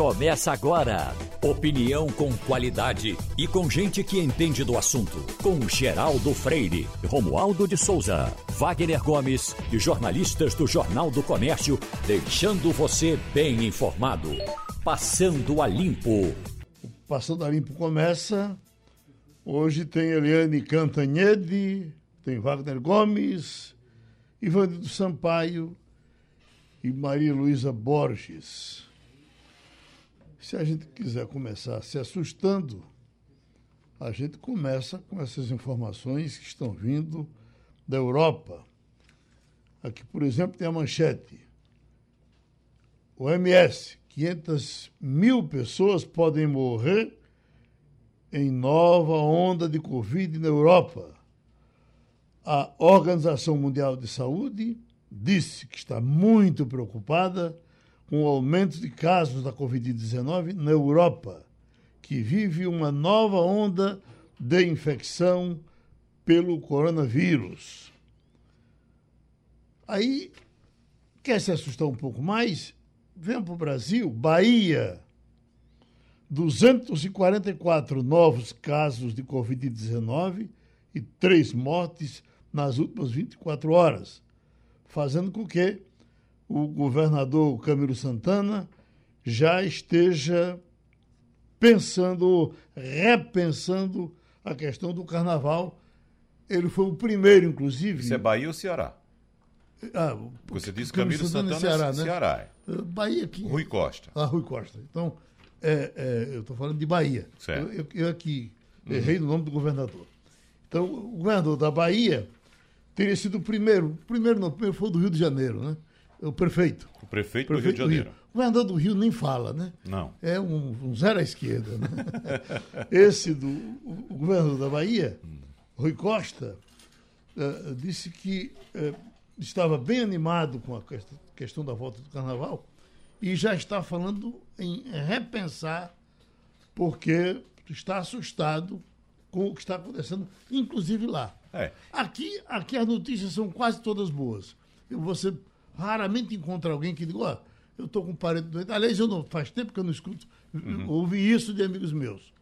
Começa agora. Opinião com qualidade e com gente que entende do assunto. Com Geraldo Freire, Romualdo de Souza, Wagner Gomes e jornalistas do Jornal do Comércio, deixando você bem informado. Passando a Limpo. Passando a Limpo começa. Hoje tem Eliane Cantanhede, tem Wagner Gomes, Ivanildo Sampaio e Maria Luísa Borges. Se a gente quiser começar se assustando, a gente começa com essas informações que estão vindo da Europa. Aqui, por exemplo, tem a manchete. O MS, 500 mil pessoas podem morrer em nova onda de Covid na Europa. A Organização Mundial de Saúde disse que está muito preocupada com o aumento de casos da Covid-19 na Europa, que vive uma nova onda de infecção pelo coronavírus. Aí, quer se assustar um pouco mais? Vem para o Brasil, Bahia. 244 novos casos de Covid-19 e três mortes nas últimas 24 horas, fazendo com que o governador Camilo Santana já esteja pensando, repensando a questão do carnaval. Ele foi o primeiro, inclusive. Isso é Bahia ou Ceará? Ah, Você disse Camilo, Santana, Santana Ceará, né? Ceará. É. Bahia aqui. Rui Costa. Ah, Rui Costa. Então, é, é, eu estou falando de Bahia. Certo. Eu, eu, aqui errei uhum. no nome do governador. Então, o governador da Bahia teria sido o primeiro. Primeiro não, o primeiro foi o do Rio de Janeiro, né? O prefeito. O prefeito, prefeito do Rio de Janeiro. Rio. O governador do Rio nem fala, né? Não. É um, um zero à esquerda. Né? Esse do o, o governador da Bahia, Rui Costa, uh, disse que uh, estava bem animado com a questão da volta do carnaval e já está falando em repensar porque está assustado com o que está acontecendo, inclusive lá. É. Aqui, aqui as notícias são quase todas boas. Você raramente encontra alguém que diga, ó, oh, eu estou com um parente doente. Aliás, eu não, faz tempo que eu não escuto, uhum. ouvi isso de amigos meus.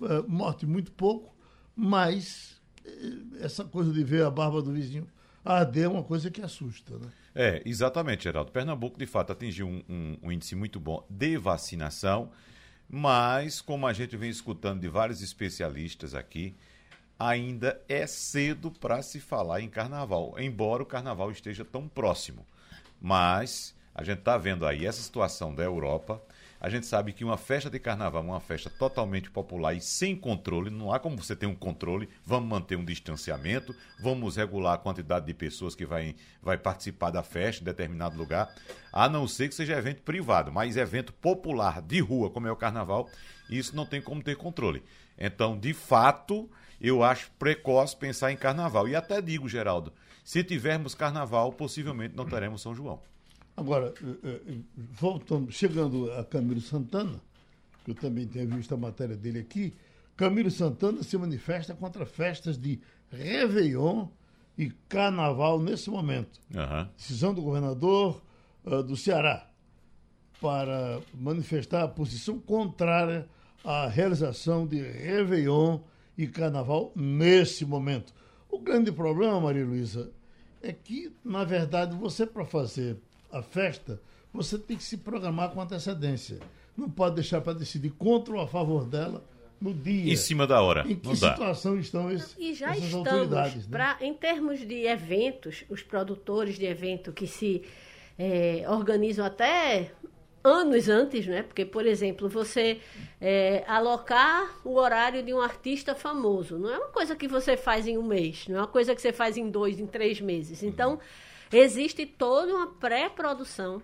Uh, morte muito pouco, mas uh, essa coisa de ver a barba do vizinho arder é uma coisa que assusta, né? É, exatamente, Geraldo. Pernambuco, de fato, atingiu um, um, um índice muito bom de vacinação, mas, como a gente vem escutando de vários especialistas aqui, ainda é cedo para se falar em carnaval, embora o carnaval esteja tão próximo. Mas a gente está vendo aí essa situação da Europa. A gente sabe que uma festa de carnaval é uma festa totalmente popular e sem controle. Não há como você ter um controle. Vamos manter um distanciamento, vamos regular a quantidade de pessoas que vai, vai participar da festa em determinado lugar, a não ser que seja evento privado. Mas evento popular de rua, como é o carnaval, isso não tem como ter controle. Então, de fato, eu acho precoce pensar em carnaval. E até digo, Geraldo, se tivermos carnaval, possivelmente não teremos São João. Agora, eh, eh, voltando, chegando a Camilo Santana, que eu também tenho visto a matéria dele aqui, Camilo Santana se manifesta contra festas de Réveillon e Carnaval nesse momento. Uhum. Decisão do governador uh, do Ceará para manifestar a posição contrária à realização de Réveillon e Carnaval nesse momento. O grande problema, Maria Luísa, é que, na verdade, você, para fazer a festa, você tem que se programar com antecedência. Não pode deixar para decidir contra ou a favor dela no dia. Em cima da hora. Em que situação estão esses, e já essas estamos, autoridades? Né? Pra, em termos de eventos, os produtores de evento que se é, organizam até anos antes, né? Porque, por exemplo, você é, alocar o horário de um artista famoso não é uma coisa que você faz em um mês, não é uma coisa que você faz em dois, em três meses. Então, existe toda uma pré-produção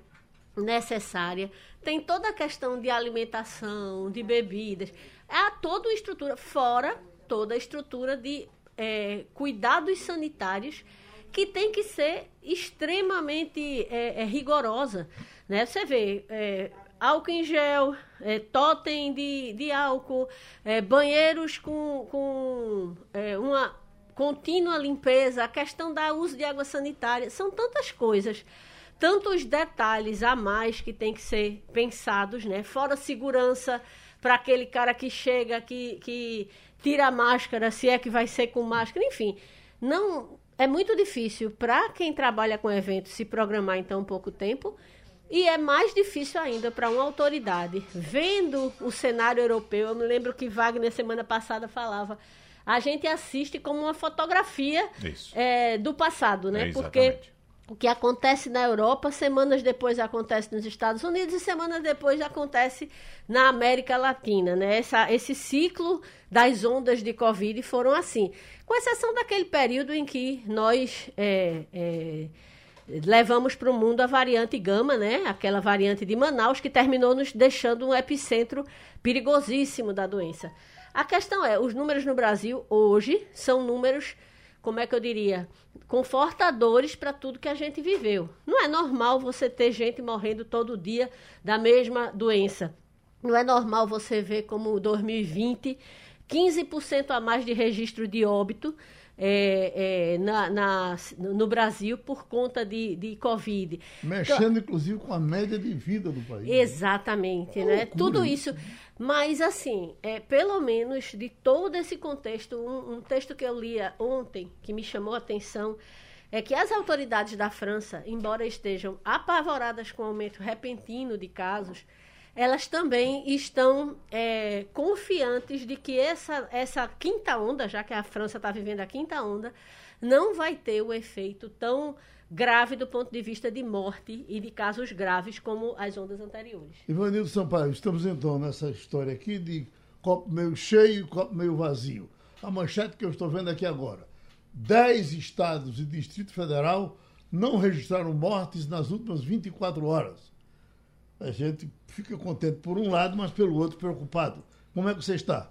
necessária, tem toda a questão de alimentação, de bebidas, é toda uma estrutura, fora toda a estrutura de é, cuidados sanitários que tem que ser extremamente é, é, rigorosa. Né? Você vê é, álcool em gel, é, totem de, de álcool, é, banheiros com, com é, uma contínua limpeza, a questão da uso de água sanitária, são tantas coisas tantos detalhes a mais que tem que ser pensados, né? Fora segurança para aquele cara que chega, que, que tira a máscara, se é que vai ser com máscara, enfim. Não é muito difícil para quem trabalha com eventos se programar em tão pouco tempo. E é mais difícil ainda para uma autoridade, vendo o cenário europeu. Eu me lembro que Wagner, semana passada, falava a gente assiste como uma fotografia é, do passado, né? É, Porque o que acontece na Europa, semanas depois acontece nos Estados Unidos e semanas depois acontece na América Latina, né? Essa, esse ciclo das ondas de Covid foram assim, com exceção daquele período em que nós é, é, levamos para o mundo a variante gama, né? Aquela variante de Manaus que terminou nos deixando um epicentro perigosíssimo da doença. A questão é, os números no Brasil hoje são números, como é que eu diria, confortadores para tudo que a gente viveu. Não é normal você ter gente morrendo todo dia da mesma doença. Não é normal você ver como 2020, 15% a mais de registro de óbito é, é, na, na, no Brasil por conta de, de Covid. Mexendo, então, inclusive, com a média de vida do país. Né? Exatamente, né? né? Tudo isso. Mas, assim, é, pelo menos de todo esse contexto, um, um texto que eu lia ontem, que me chamou a atenção, é que as autoridades da França, embora estejam apavoradas com o aumento repentino de casos, elas também estão é, confiantes de que essa, essa quinta onda, já que a França está vivendo a quinta onda, não vai ter o efeito tão grave do ponto de vista de morte e de casos graves como as ondas anteriores. Ivanildo Sampaio, estamos então nessa história aqui de copo meio cheio e copo meio vazio. A manchete que eu estou vendo aqui agora. Dez estados e Distrito Federal não registraram mortes nas últimas 24 horas a gente fica contente por um lado, mas pelo outro preocupado. Como é que você está?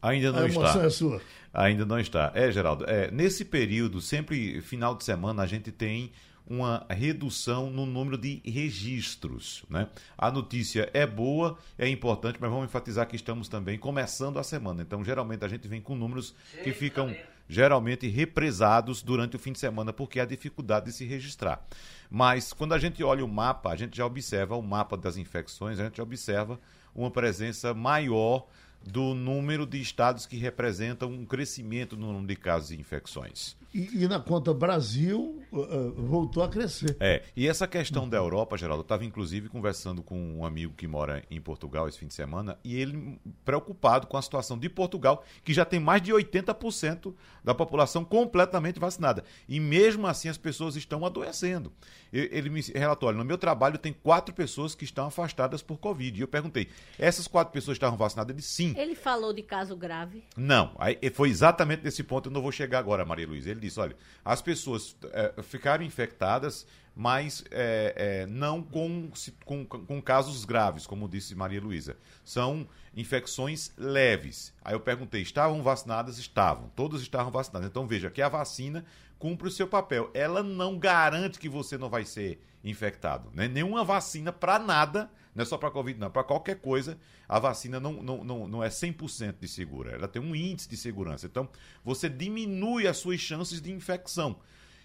Ainda não a está. É sua. Ainda não está. É, Geraldo, é, nesse período, sempre final de semana, a gente tem uma redução no número de registros. Né? A notícia é boa, é importante, mas vamos enfatizar que estamos também começando a semana. Então, geralmente, a gente vem com números que ficam geralmente represados durante o fim de semana, porque há dificuldade de se registrar. Mas quando a gente olha o mapa, a gente já observa o mapa das infecções, a gente já observa uma presença maior do número de estados que representam um crescimento no número de casos e infecções. E, e na conta Brasil uh, voltou a crescer. É, e essa questão da Europa, Geraldo, eu estava inclusive conversando com um amigo que mora em Portugal esse fim de semana, e ele preocupado com a situação de Portugal, que já tem mais de 80% da população completamente vacinada. E mesmo assim as pessoas estão adoecendo. Ele me relatou, olha, no meu trabalho tem quatro pessoas que estão afastadas por Covid. E eu perguntei, essas quatro pessoas estavam vacinadas? Ele, sim. Ele falou de caso grave? Não, aí foi exatamente nesse ponto, eu não vou chegar agora, Maria Luiz. Ele disse, olha, as pessoas é, ficaram infectadas, mas é, é, não com, com, com casos graves, como disse Maria Luísa. São infecções leves. Aí eu perguntei, estavam vacinadas? Estavam, todas estavam vacinadas. Então veja que a vacina cumpre o seu papel. Ela não garante que você não vai ser infectado. Né? Nenhuma vacina para nada, não é só para Covid, não, para qualquer coisa, a vacina não, não, não, não é 100% de segura. Ela tem um índice de segurança. Então, você diminui as suas chances de infecção.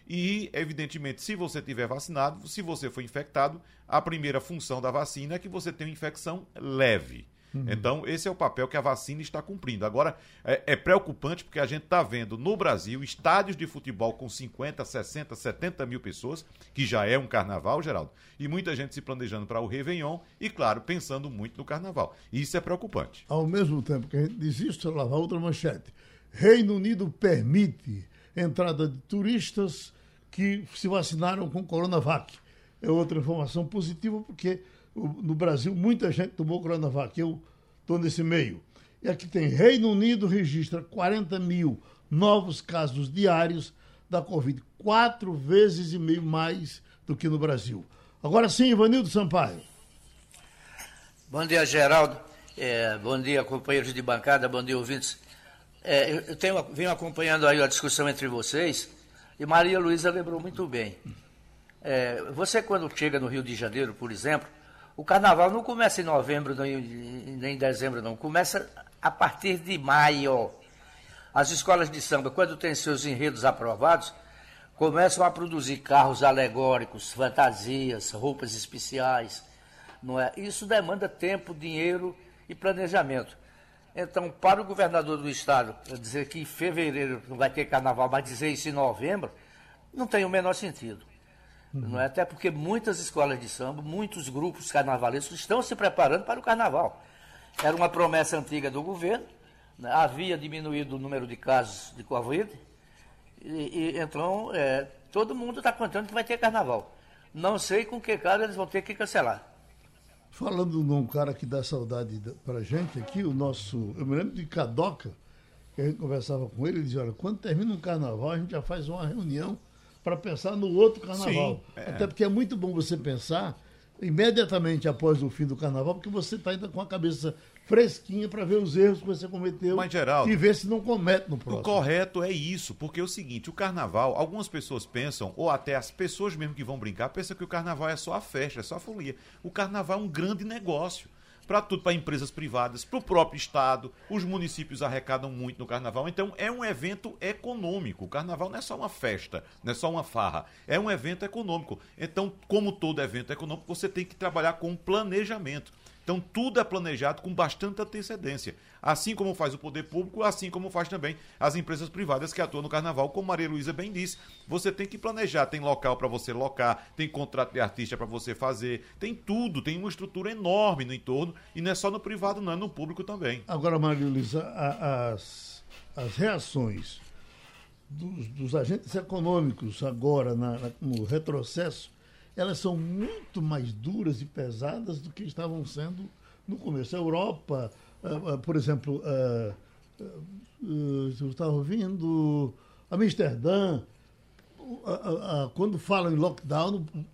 E, evidentemente, se você tiver vacinado, se você for infectado, a primeira função da vacina é que você tenha uma infecção leve. Uhum. Então, esse é o papel que a vacina está cumprindo. Agora, é, é preocupante porque a gente está vendo no Brasil estádios de futebol com 50, 60, 70 mil pessoas, que já é um carnaval, Geraldo, e muita gente se planejando para o Réveillon e, claro, pensando muito no carnaval. Isso é preocupante. Ao mesmo tempo que a gente diz isso, lá vai outra manchete. Reino Unido permite entrada de turistas que se vacinaram com Coronavac. É outra informação positiva porque no Brasil, muita gente tomou Coronavac. Eu estou nesse meio. E aqui tem Reino Unido registra 40 mil novos casos diários da Covid, quatro vezes e meio mais do que no Brasil. Agora sim, Ivanildo Sampaio. Bom dia, Geraldo. É, bom dia, companheiros de bancada, bom dia, ouvintes. É, eu tenho, venho acompanhando aí a discussão entre vocês e Maria Luísa lembrou muito bem. É, você, quando chega no Rio de Janeiro, por exemplo, o carnaval não começa em novembro nem em dezembro, não. Começa a partir de maio. As escolas de samba, quando têm seus enredos aprovados, começam a produzir carros alegóricos, fantasias, roupas especiais, não é? Isso demanda tempo, dinheiro e planejamento. Então, para o governador do estado dizer que em fevereiro não vai ter carnaval, mas dizer isso em novembro, não tem o menor sentido. Uhum. Não é? Até porque muitas escolas de samba, muitos grupos carnavalescos estão se preparando para o carnaval. Era uma promessa antiga do governo, né? havia diminuído o número de casos de Covid, e, e então é, todo mundo está contando que vai ter carnaval. Não sei com que cara eles vão ter que cancelar. Falando num cara que dá saudade pra gente aqui, o nosso. Eu me lembro de Cadoca, que a gente conversava com ele, ele dizia, olha, quando termina um carnaval, a gente já faz uma reunião para pensar no outro carnaval. Sim, é. Até porque é muito bom você pensar imediatamente após o fim do carnaval, porque você está ainda com a cabeça fresquinha para ver os erros que você cometeu Mas, Geraldo, e ver se não comete no próximo. O correto é isso, porque é o seguinte, o carnaval, algumas pessoas pensam, ou até as pessoas mesmo que vão brincar, pensam que o carnaval é só a festa, é só a folia. O carnaval é um grande negócio para tudo, para empresas privadas, para o próprio Estado. Os municípios arrecadam muito no carnaval. Então, é um evento econômico. O carnaval não é só uma festa, não é só uma farra. É um evento econômico. Então, como todo evento econômico, você tem que trabalhar com planejamento. Então, tudo é planejado com bastante antecedência. Assim como faz o poder público, assim como faz também as empresas privadas que atuam no carnaval, como Maria Luísa bem disse. Você tem que planejar, tem local para você locar, tem contrato de artista para você fazer, tem tudo, tem uma estrutura enorme no entorno, e não é só no privado, não, é no público também. Agora, Maria Luísa, as, as reações dos, dos agentes econômicos agora na, no retrocesso elas são muito mais duras e pesadas do que estavam sendo no começo. A Europa, uh, uh, por exemplo, eu estava ouvindo Amsterdã, quando falam em lockdown, o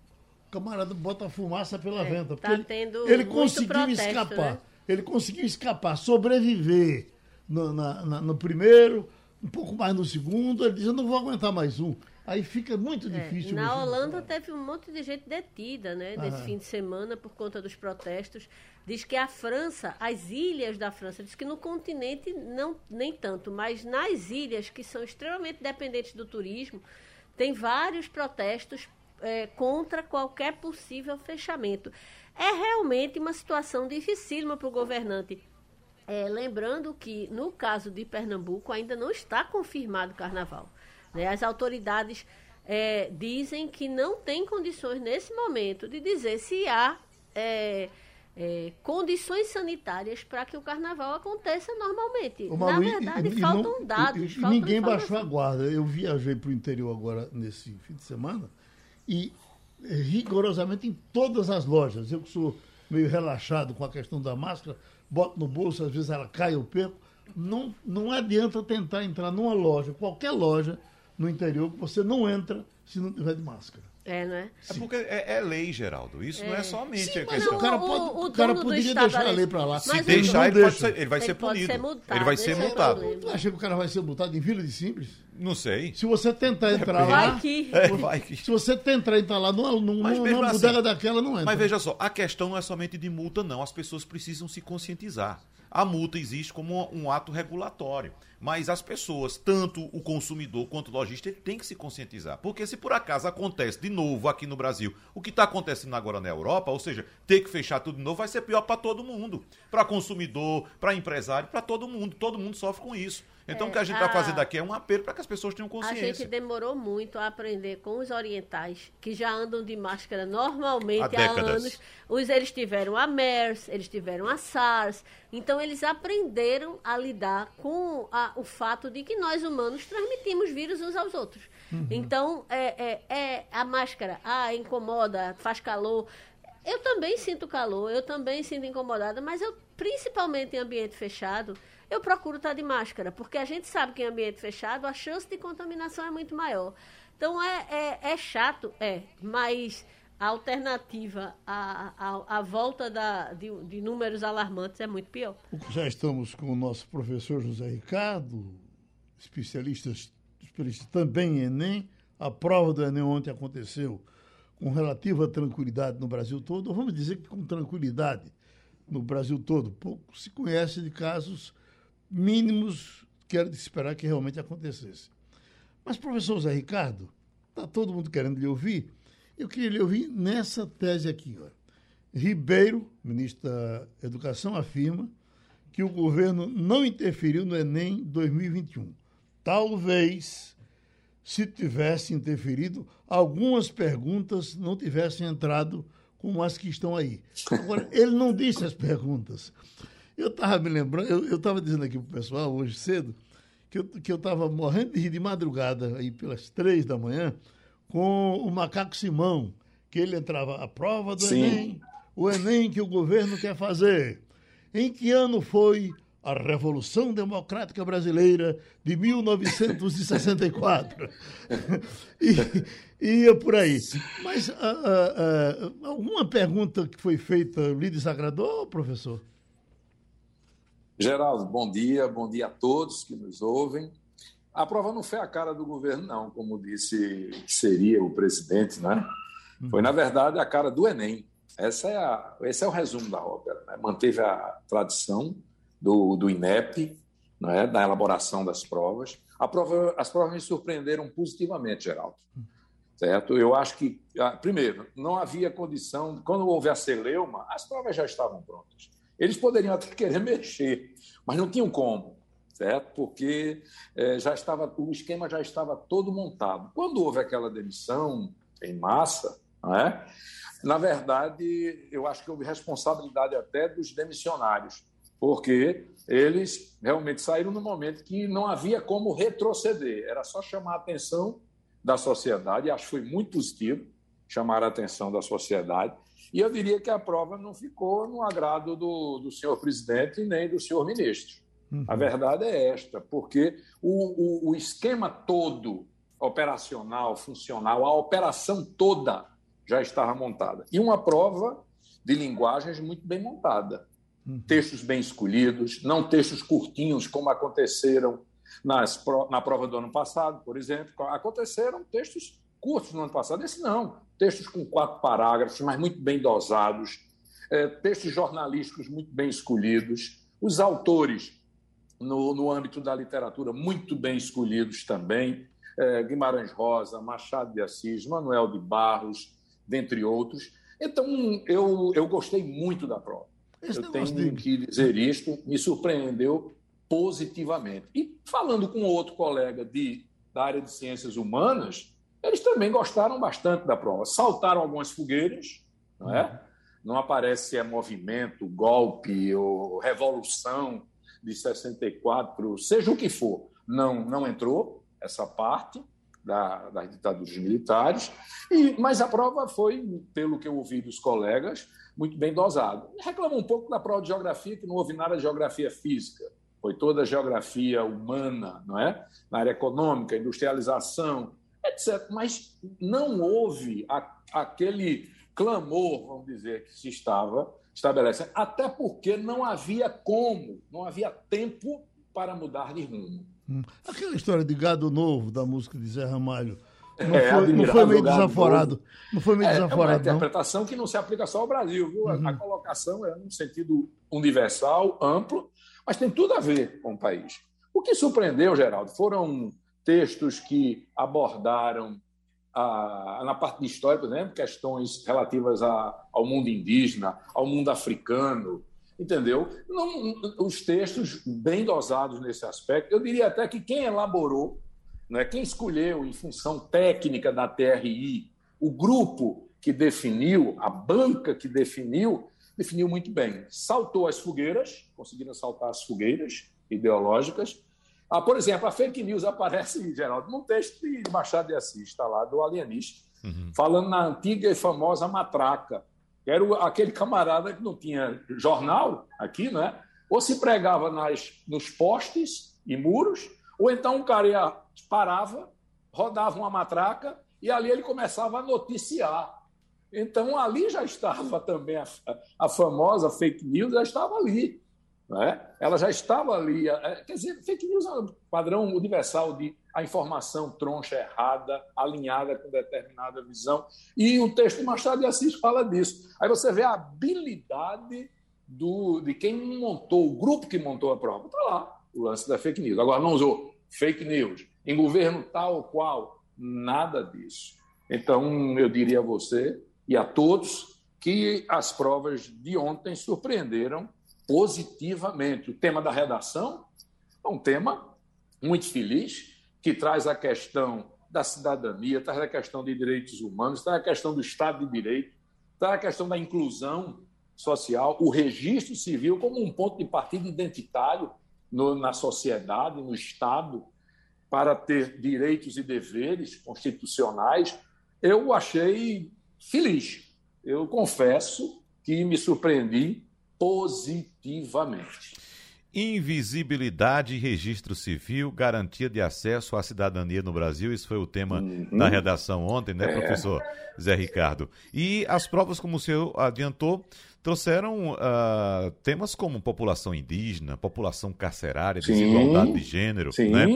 camarada bota a fumaça pela é, venta. Tá ele, ele conseguiu protesto, escapar. Né? Ele conseguiu escapar, sobreviver no, na, na, no primeiro, um pouco mais no segundo. Ele diz: Eu não vou aguentar mais um. Aí fica muito é, difícil. É, na Holanda teve um monte de gente detida, né, nesse fim de semana por conta dos protestos. Diz que a França, as ilhas da França, diz que no continente não nem tanto, mas nas ilhas que são extremamente dependentes do turismo, tem vários protestos é, contra qualquer possível fechamento. É realmente uma situação dificílima para o governante. É, lembrando que no caso de Pernambuco ainda não está confirmado o carnaval. Né? As autoridades é, dizem que não tem condições nesse momento de dizer se há é, é, condições sanitárias para que o carnaval aconteça normalmente. Na verdade, e, faltam não, dados. E, faltam ninguém baixou a guarda. Eu viajei para o interior agora nesse fim de semana e é, rigorosamente em todas as lojas. Eu que sou meio relaxado com a questão da máscara, boto no bolso, às vezes ela cai, eu perco. Não, não adianta tentar entrar numa loja, qualquer loja, no interior que você não entra se não tiver de máscara. É, não é? É porque é, é lei, Geraldo. Isso é. não é somente Sim, a questão. o cara, pode, o, o, cara poderia deixar a lei para lá. Se deixar, ele, deixa. ser, ele, vai ele ser punido. Ser multado, ele vai ser multado. Tu acha que o cara vai ser multado em Vila de Simples? Não sei. Se você tentar é, entrar vai lá. Que... É, vai que. Se você tentar entrar lá numa, numa, numa assim, bodega daquela, não entra. Mas veja só, a questão não é somente de multa, não. As pessoas precisam se conscientizar. A multa existe como um ato regulatório. Mas as pessoas, tanto o consumidor quanto o lojista, tem que se conscientizar. Porque se por acaso acontece de novo aqui no Brasil o que está acontecendo agora na Europa, ou seja, ter que fechar tudo de novo, vai ser pior para todo mundo. Para consumidor, para empresário, para todo mundo. Todo mundo sofre com isso. Então, é, o que a gente está fazendo aqui é um apelo para que as pessoas tenham consciência. A gente demorou muito a aprender com os orientais, que já andam de máscara normalmente há, há anos. Os, eles tiveram a MERS, eles tiveram a SARS. Então, eles aprenderam a lidar com a, o fato de que nós humanos transmitimos vírus uns aos outros. Uhum. Então, é, é, é a máscara, ah, incomoda, faz calor. Eu também sinto calor, eu também sinto incomodada, mas eu, principalmente em ambiente fechado, eu procuro estar de máscara, porque a gente sabe que em ambiente fechado a chance de contaminação é muito maior. Então é, é, é chato, é, mas a alternativa à, à, à volta da, de, de, números alarmantes é muito pior. Já estamos com o nosso professor José Ricardo, especialista, especialista também em Enem. A prova do Enem ontem aconteceu com relativa tranquilidade no Brasil todo, ou vamos dizer que com tranquilidade no Brasil todo. Pouco se conhece de casos mínimos que era de esperar que realmente acontecesse. Mas, professor Zé Ricardo, está todo mundo querendo lhe ouvir. Eu queria lhe ouvir nessa tese aqui. Ó. Ribeiro, ministro da Educação, afirma que o governo não interferiu no Enem 2021. Talvez, se tivesse interferido, algumas perguntas não tivessem entrado como as que estão aí. Agora, ele não disse as perguntas. Eu estava me lembrando, eu estava dizendo aqui para o pessoal hoje cedo que eu que estava morrendo de rir de madrugada, aí pelas três da manhã, com o macaco Simão, que ele entrava a prova do Sim. Enem, o Enem que o governo quer fazer. Em que ano foi a Revolução Democrática Brasileira de 1964? e, ia por aí. Mas uh, uh, uh, alguma pergunta que foi feita lhe desagradou, professor? Geraldo, bom dia, bom dia a todos que nos ouvem. A prova não foi a cara do governo, não, como disse que seria o presidente, né? Foi, na verdade, a cara do Enem. Essa é a, esse é o resumo da ópera. Né? Manteve a tradição do, do INEP, né? da elaboração das provas. Prova, as provas me surpreenderam positivamente, Geraldo. Certo? Eu acho que, ah, primeiro, não havia condição, quando houve a celeuma, as provas já estavam prontas. Eles poderiam até querer mexer, mas não tinham como, certo? Porque é, já estava, o esquema já estava todo montado. Quando houve aquela demissão em massa, é? na verdade, eu acho que houve responsabilidade até dos demissionários, porque eles realmente saíram no momento que não havia como retroceder, era só chamar a atenção da sociedade, e acho que foi muito positivo chamar a atenção da sociedade. E eu diria que a prova não ficou no agrado do, do senhor presidente nem do senhor ministro. Uhum. A verdade é esta, porque o, o, o esquema todo operacional, funcional, a operação toda já estava montada. E uma prova de linguagens muito bem montada. Uhum. Textos bem escolhidos, não textos curtinhos, como aconteceram nas, na prova do ano passado, por exemplo. Aconteceram textos curtos no ano passado. Esse não. Textos com quatro parágrafos, mas muito bem dosados. É, textos jornalísticos muito bem escolhidos. Os autores, no, no âmbito da literatura, muito bem escolhidos também. É, Guimarães Rosa, Machado de Assis, Manuel de Barros, dentre outros. Então, eu, eu gostei muito da prova. Esse eu tenho de... que dizer isto, me surpreendeu positivamente. E falando com outro colega de, da área de ciências humanas, eles também gostaram bastante da prova. Saltaram algumas fogueiras, não é? Não aparece se é movimento, golpe ou revolução de 64, seja o que for. Não, não entrou essa parte da, das ditaduras militares, e, mas a prova foi, pelo que eu ouvi dos colegas, muito bem dosada. Reclamou um pouco da prova de geografia, que não houve nada de geografia física, foi toda a geografia humana, não é? Na área econômica, industrialização, etc. Mas não houve a, aquele clamor, vamos dizer, que se estava estabelecendo, até porque não havia como, não havia tempo para mudar de rumo. Hum. Aquela história de gado novo da música de Zé Ramalho. Não, é, foi, não foi meio desaforado. Não foi meio é, desaforado. É uma interpretação não. que não se aplica só ao Brasil, viu? Uhum. A colocação é num sentido universal, amplo, mas tem tudo a ver com o país. O que surpreendeu, Geraldo, foram textos que abordaram, a, na parte de história, por exemplo, questões relativas a, ao mundo indígena, ao mundo africano, entendeu? Não, os textos bem dosados nesse aspecto. Eu diria até que quem elaborou, né, quem escolheu em função técnica da TRI, o grupo que definiu, a banca que definiu, definiu muito bem. Saltou as fogueiras, conseguiram saltar as fogueiras ideológicas, ah, por exemplo, a fake news aparece, Geraldo, num texto de Machado de Assis, está lá, do alienista, uhum. falando na antiga e famosa matraca. Era aquele camarada que não tinha jornal aqui, né? Ou se pregava nas, nos postes e muros, ou então o cara ia, parava, rodava uma matraca e ali ele começava a noticiar. Então ali já estava também a, a famosa fake news, já estava ali. Né? Ela já estava ali. É, quer dizer, fake news é um padrão universal de a informação troncha errada, alinhada com determinada visão. E o texto de Machado de Assis fala disso. Aí você vê a habilidade do, de quem montou, o grupo que montou a prova. Está lá o lance da fake news. Agora, não usou fake news em governo tal ou qual, nada disso. Então, eu diria a você e a todos que as provas de ontem surpreenderam positivamente. O tema da redação é um tema muito feliz, que traz a questão da cidadania, traz a questão de direitos humanos, traz a questão do Estado de Direito, traz a questão da inclusão social, o registro civil como um ponto de partida identitário no, na sociedade, no Estado, para ter direitos e deveres constitucionais, eu achei feliz. Eu confesso que me surpreendi positivamente. Invisibilidade e registro civil, garantia de acesso à cidadania no Brasil. Isso foi o tema uhum. da redação ontem, né, é. professor Zé Ricardo? E as provas, como o senhor adiantou, trouxeram uh, temas como população indígena, população carcerária, desigualdade de gênero. Sim. Né?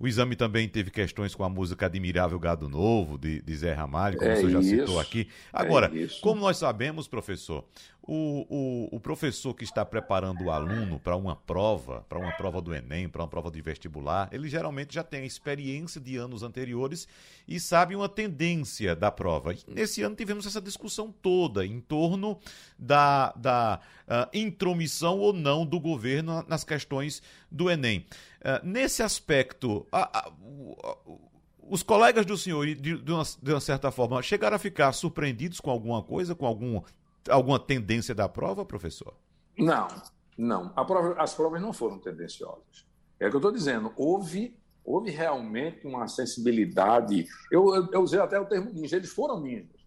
O exame também teve questões com a música Admirável Gado Novo, de, de Zé Ramalho, como é o senhor já isso. citou aqui. Agora, é como nós sabemos, professor, o, o, o, professor que está preparando o aluno para uma prova, para uma prova do Enem, para uma prova de vestibular, ele geralmente já tem a experiência de anos anteriores e sabe uma tendência da prova. E nesse ano tivemos essa discussão toda em torno da, da uh, intromissão ou não do governo nas questões do Enem. Uh, nesse aspecto, a, a, os colegas do senhor, de, de, uma, de uma certa forma, chegaram a ficar surpreendidos com alguma coisa, com algum alguma tendência da prova, professor? Não, não. Prova, as provas não foram tendenciosas. É o que eu estou dizendo. Houve, houve realmente uma sensibilidade. Eu, eu, eu, usei até o termo ninja. Eles foram ninjas,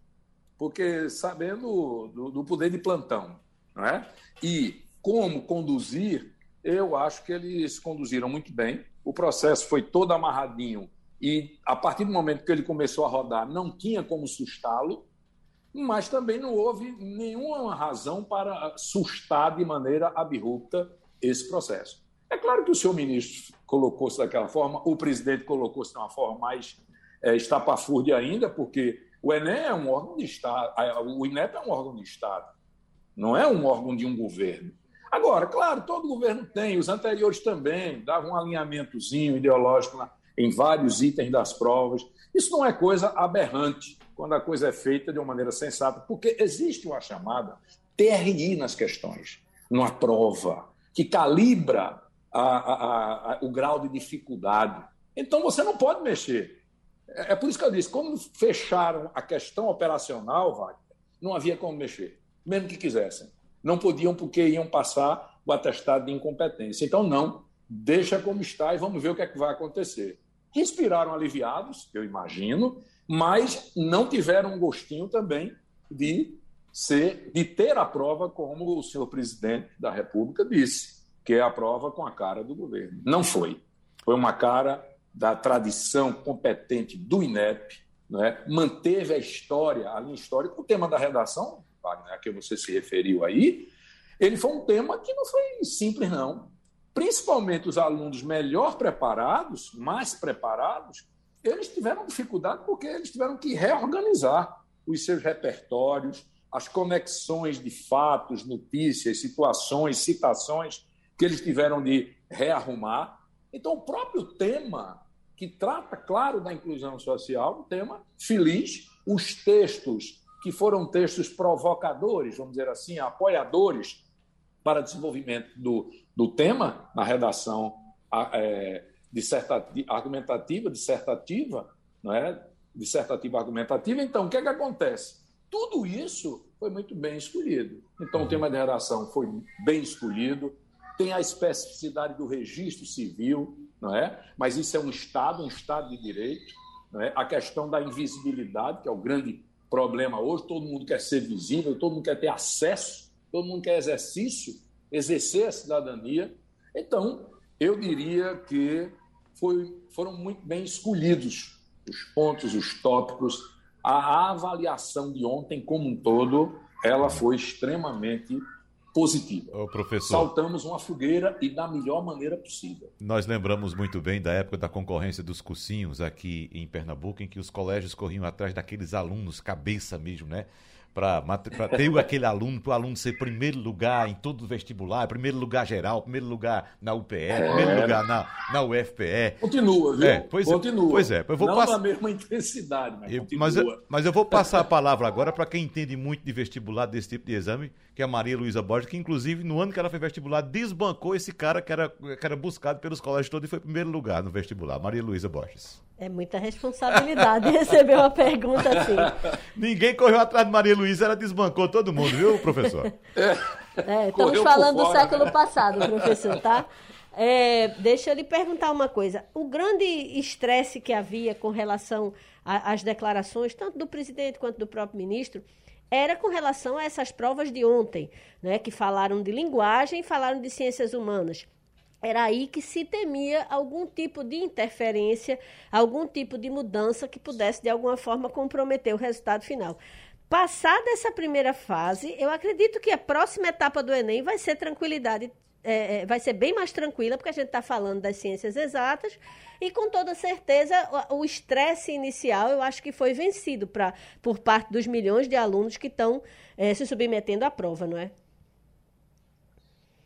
porque sabendo do, do poder de plantão, não é? E como conduzir, eu acho que eles conduziram muito bem. O processo foi todo amarradinho e a partir do momento que ele começou a rodar, não tinha como sustá-lo mas também não houve nenhuma razão para sustar de maneira abrupta esse processo. É claro que o senhor ministro colocou-se daquela forma, o presidente colocou-se de uma forma mais é, estapafúrdia ainda, porque o Enem é um órgão de Estado, o INEP é um órgão de Estado, não é um órgão de um governo. Agora, claro, todo governo tem, os anteriores também, davam um alinhamentozinho ideológico em vários itens das provas. Isso não é coisa aberrante quando a coisa é feita de uma maneira sensata, porque existe uma chamada TRI nas questões, numa prova, que calibra a, a, a, o grau de dificuldade. Então você não pode mexer. É, é por isso que eu disse: quando fecharam a questão operacional, Wagner, não havia como mexer, mesmo que quisessem. Não podiam porque iam passar o atestado de incompetência. Então, não, deixa como está e vamos ver o que é que vai acontecer. Respiraram aliviados, eu imagino, mas não tiveram um gostinho também de ser, de ter a prova, como o senhor presidente da República disse, que é a prova com a cara do governo. Não foi. Foi uma cara da tradição competente do INEP, né? manteve a história, a linha histórica. O tema da redação, Wagner, a que você se referiu aí, ele foi um tema que não foi simples, não. Principalmente os alunos melhor preparados, mais preparados, eles tiveram dificuldade porque eles tiveram que reorganizar os seus repertórios, as conexões de fatos, notícias, situações, citações que eles tiveram de rearrumar. Então, o próprio tema, que trata, claro, da inclusão social, um tema feliz, os textos que foram textos provocadores, vamos dizer assim, apoiadores para desenvolvimento do, do tema na redação é, dissertativa, argumentativa, dissertativa, não é? dissertativa argumentativa. Então, o que é que acontece? Tudo isso foi muito bem escolhido. Então, o tema de redação foi bem escolhido, tem a especificidade do registro civil, não é? mas isso é um Estado, um Estado de direito. É? A questão da invisibilidade, que é o grande problema hoje, todo mundo quer ser visível, todo mundo quer ter acesso, todo mundo quer exercício, exercer a cidadania. Então, eu diria que foi, foram muito bem escolhidos os pontos, os tópicos. A avaliação de ontem, como um todo, ela foi extremamente positiva. Ô, professor, Saltamos uma fogueira e da melhor maneira possível. Nós lembramos muito bem da época da concorrência dos cursinhos aqui em Pernambuco, em que os colégios corriam atrás daqueles alunos, cabeça mesmo, né? Para ter aquele aluno, para o aluno ser primeiro lugar em todo o vestibular, primeiro lugar geral, primeiro lugar na UPE, é. primeiro lugar na, na UFPE. Continua, viu? É, pois é, continua. É, pois é. Eu vou Não pass... na mesma intensidade, mas eu, mas eu, mas eu vou passar a palavra agora para quem entende muito de vestibular, desse tipo de exame, que é a Maria Luísa Borges, que inclusive no ano que ela fez vestibular, desbancou esse cara que era, que era buscado pelos colégios todos e foi primeiro lugar no vestibular. Maria Luísa Borges. É muita responsabilidade receber uma pergunta assim. Ninguém correu atrás de Maria Luísa, ela desbancou todo mundo, viu, professor? É, estamos falando do século né? passado, professor, tá? É, deixa eu lhe perguntar uma coisa. O grande estresse que havia com relação às declarações, tanto do presidente quanto do próprio ministro, era com relação a essas provas de ontem, né, que falaram de linguagem, falaram de ciências humanas era aí que se temia algum tipo de interferência, algum tipo de mudança que pudesse, de alguma forma, comprometer o resultado final. Passada essa primeira fase, eu acredito que a próxima etapa do Enem vai ser tranquilidade, é, é vai ser bem mais tranquila, porque a gente está falando das ciências exatas, e com toda certeza o estresse inicial eu acho que foi vencido pra, por parte dos milhões de alunos que estão é, se submetendo à prova, não é?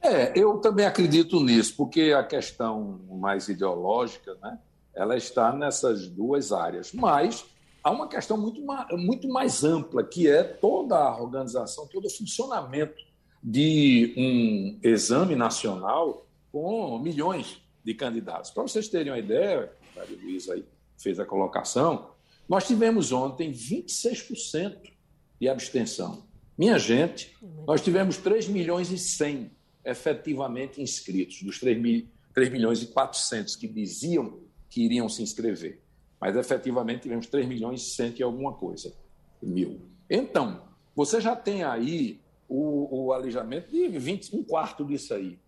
É, eu também acredito nisso, porque a questão mais ideológica, né, ela está nessas duas áreas. Mas há uma questão muito, muito mais ampla, que é toda a organização, todo o funcionamento de um exame nacional com milhões de candidatos. Para vocês terem uma ideia, a Luiz aí fez a colocação, nós tivemos ontem 26% de abstenção. Minha gente, nós tivemos 3 milhões e 100 efetivamente inscritos, dos 3, mil, 3 milhões e 400 que diziam que iriam se inscrever. Mas efetivamente tivemos 3 milhões e 100 e alguma coisa, mil. Então, você já tem aí o, o alijamento de 20, um quarto disso aí.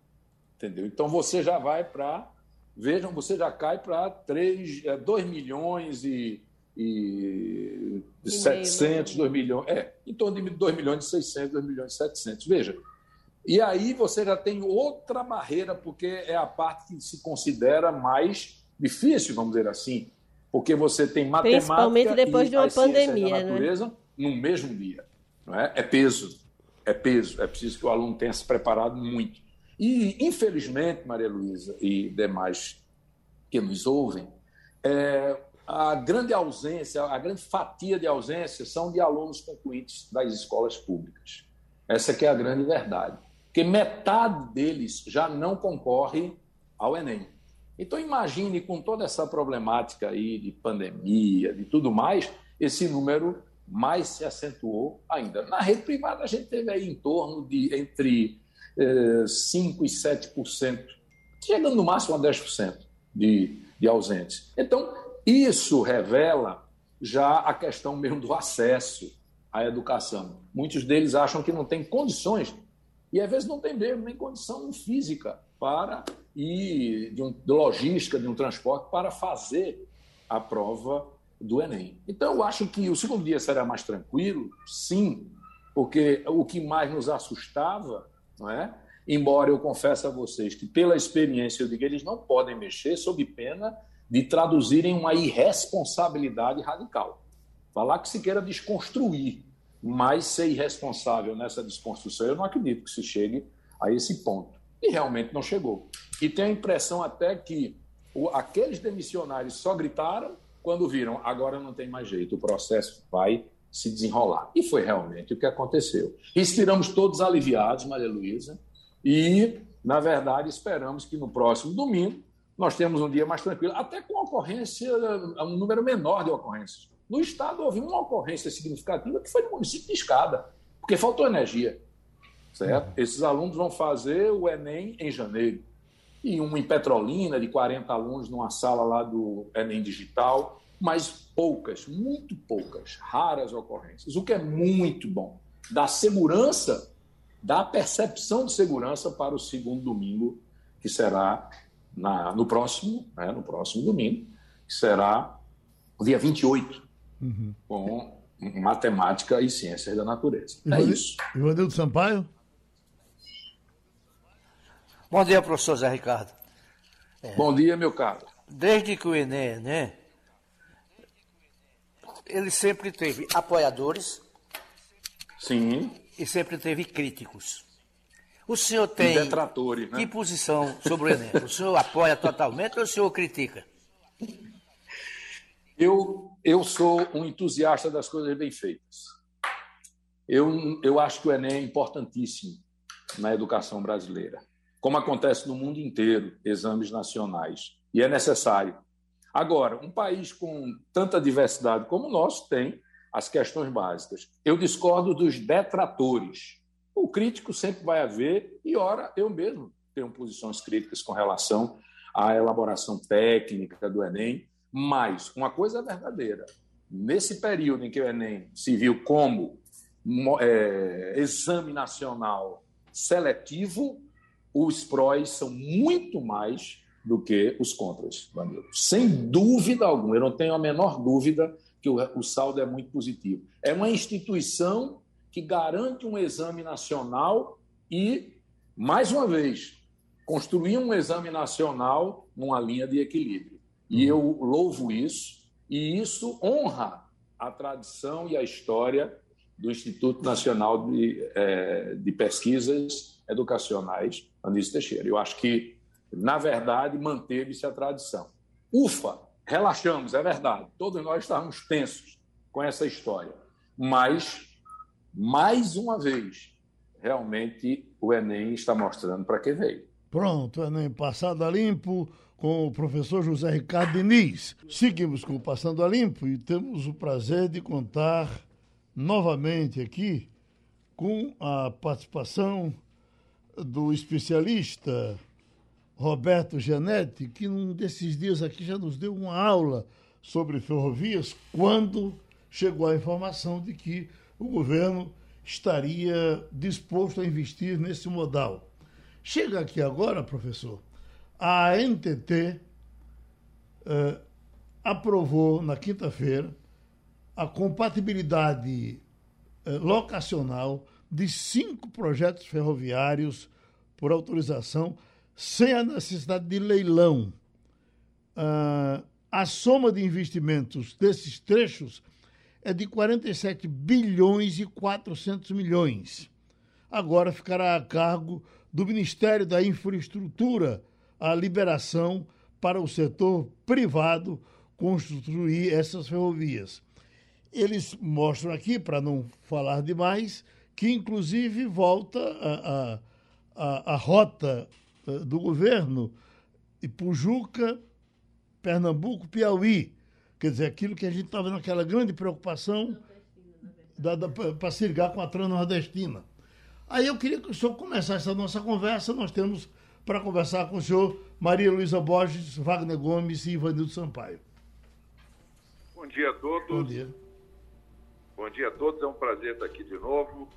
Entendeu? Então você já vai para. Vejam, você já cai para 2 é, milhões e, e, e 700, 2 milhões. É, em torno de 2 milhões e 600, 2 milhões e 700. Veja, e aí você já tem outra barreira, porque é a parte que se considera mais difícil, vamos dizer assim, porque você tem matemática Principalmente depois e de uma pandemia, da né? natureza né? no mesmo dia. Não é? é peso, é peso, é preciso que o aluno tenha se preparado muito. E, infelizmente, Maria Luísa e demais que nos ouvem, é, a grande ausência, a grande fatia de ausência são de alunos concluintes das escolas públicas. Essa que é a grande verdade porque metade deles já não concorre ao Enem. Então imagine com toda essa problemática aí de pandemia, de tudo mais, esse número mais se acentuou ainda. Na rede privada a gente teve aí em torno de entre eh, 5% e 7%, chegando no máximo a 10% de, de ausentes. Então, isso revela já a questão mesmo do acesso à educação. Muitos deles acham que não têm condições e às vezes não tem mesmo nem condição física para e de, um, de logística de um transporte para fazer a prova do Enem. Então, eu acho que o segundo dia será mais tranquilo, sim, porque o que mais nos assustava, não é? embora eu confesse a vocês que, pela experiência, eu digo eles não podem mexer sob pena de traduzirem uma irresponsabilidade radical. Falar que se queira desconstruir mas ser irresponsável nessa desconstrução, eu não acredito que se chegue a esse ponto. E realmente não chegou. E tenho a impressão até que aqueles demissionários só gritaram quando viram, agora não tem mais jeito, o processo vai se desenrolar. E foi realmente o que aconteceu. Respiramos todos aliviados, Maria Luísa, e, na verdade, esperamos que no próximo domingo nós temos um dia mais tranquilo, até com ocorrência, um número menor de ocorrências. No estado houve uma ocorrência significativa que foi no município de Escada, porque faltou energia. Certo? Uhum. Esses alunos vão fazer o Enem em janeiro. E um em Petrolina, de 40 alunos, numa sala lá do Enem Digital, mas poucas, muito poucas, raras ocorrências, o que é muito bom. Dá segurança, dá percepção de segurança para o segundo domingo, que será na, no próximo, né, no próximo domingo, que será o dia 28 uhum. com matemática e ciências da natureza. É isso. Ivanildo Sampaio? Bom dia, professor Zé Ricardo. É. Bom dia, meu caro. Desde que o Enem, né? Ele sempre teve apoiadores Sim. E sempre teve críticos. O senhor tem detratores, né? que posição sobre o Enem? O senhor apoia totalmente ou o senhor critica? Eu, eu sou um entusiasta das coisas bem feitas. Eu, eu acho que o Enem é importantíssimo na educação brasileira, como acontece no mundo inteiro, exames nacionais, e é necessário. Agora, um país com tanta diversidade como o nosso tem as questões básicas. Eu discordo dos detratores o crítico sempre vai haver, e ora, eu mesmo tenho posições críticas com relação à elaboração técnica do Enem, mas uma coisa é verdadeira: nesse período em que o Enem se viu como é, exame nacional seletivo, os prós são muito mais do que os contras, Vanildo. Sem dúvida alguma, eu não tenho a menor dúvida que o, o saldo é muito positivo. É uma instituição que garante um exame nacional e, mais uma vez, construir um exame nacional numa linha de equilíbrio. E eu louvo isso, e isso honra a tradição e a história do Instituto Nacional de, é, de Pesquisas Educacionais, Anísio Teixeira. Eu acho que, na verdade, manteve-se a tradição. Ufa, relaxamos, é verdade. Todos nós estávamos tensos com essa história. Mas mais uma vez, realmente o Enem está mostrando para que veio. Pronto, Enem passado a limpo com o professor José Ricardo Diniz. Seguimos com o Passando a Limpo e temos o prazer de contar novamente aqui com a participação do especialista Roberto Genetti, que num desses dias aqui já nos deu uma aula sobre ferrovias, quando chegou a informação de que o governo estaria disposto a investir nesse modal. Chega aqui agora, professor, a NTT eh, aprovou na quinta-feira a compatibilidade eh, locacional de cinco projetos ferroviários por autorização sem a necessidade de leilão. Ah, a soma de investimentos desses trechos é de 47 bilhões e 400 milhões. Agora ficará a cargo do Ministério da Infraestrutura a liberação para o setor privado construir essas ferrovias. Eles mostram aqui, para não falar demais, que inclusive volta a, a, a, a rota do governo Ipujuca, Pernambuco, Piauí, Quer dizer, aquilo que a gente estava naquela grande preocupação para se ligar com a Transnordestina. Aí eu queria que o senhor começasse a nossa conversa. Nós temos para conversar com o senhor Maria Luísa Borges, Wagner Gomes e Ivanildo Sampaio. Bom dia a todos. Bom dia. Bom dia a todos. É um prazer estar aqui de novo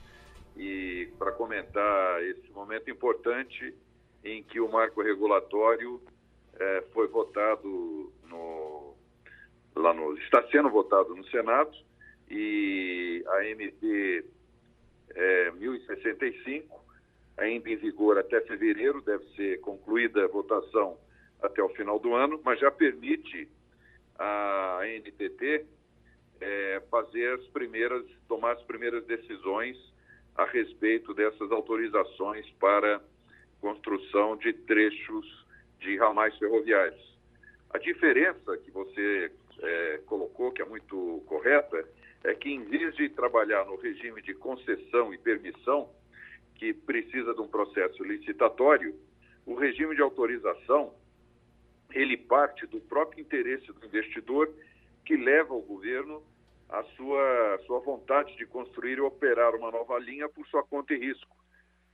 e para comentar esse momento importante em que o marco regulatório eh, foi votado no lá no, está sendo votado no Senado e a MP é, 1065, ainda em vigor até fevereiro, deve ser concluída a votação até o final do ano, mas já permite a NTT é, fazer as primeiras, tomar as primeiras decisões a respeito dessas autorizações para construção de trechos de ramais ferroviários. A diferença que você é, colocou, que é muito correta, é que em vez de trabalhar no regime de concessão e permissão, que precisa de um processo licitatório, o regime de autorização ele parte do próprio interesse do investidor que leva o governo à sua, sua vontade de construir e operar uma nova linha por sua conta e risco,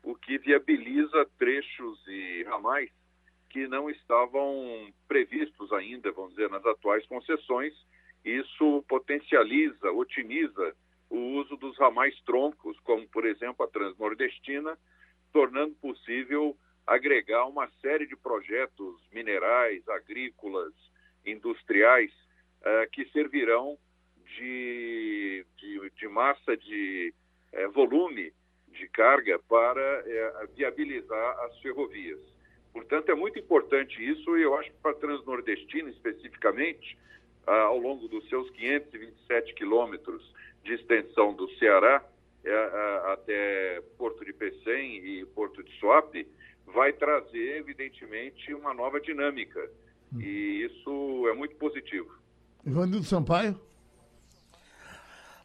o que viabiliza trechos e ramais que não estavam previstos ainda, vamos dizer, nas atuais concessões. Isso potencializa, otimiza o uso dos ramais troncos, como, por exemplo, a Transnordestina, tornando possível agregar uma série de projetos minerais, agrícolas, industriais, uh, que servirão de, de, de massa de uh, volume de carga para uh, viabilizar as ferrovias. Portanto, é muito importante isso e eu acho que para a Transnordestina, especificamente, ah, ao longo dos seus 527 quilômetros de extensão do Ceará, é, é, até Porto de Pecém e Porto de Suape, vai trazer, evidentemente, uma nova dinâmica. Hum. E isso é muito positivo. Ivanildo Sampaio.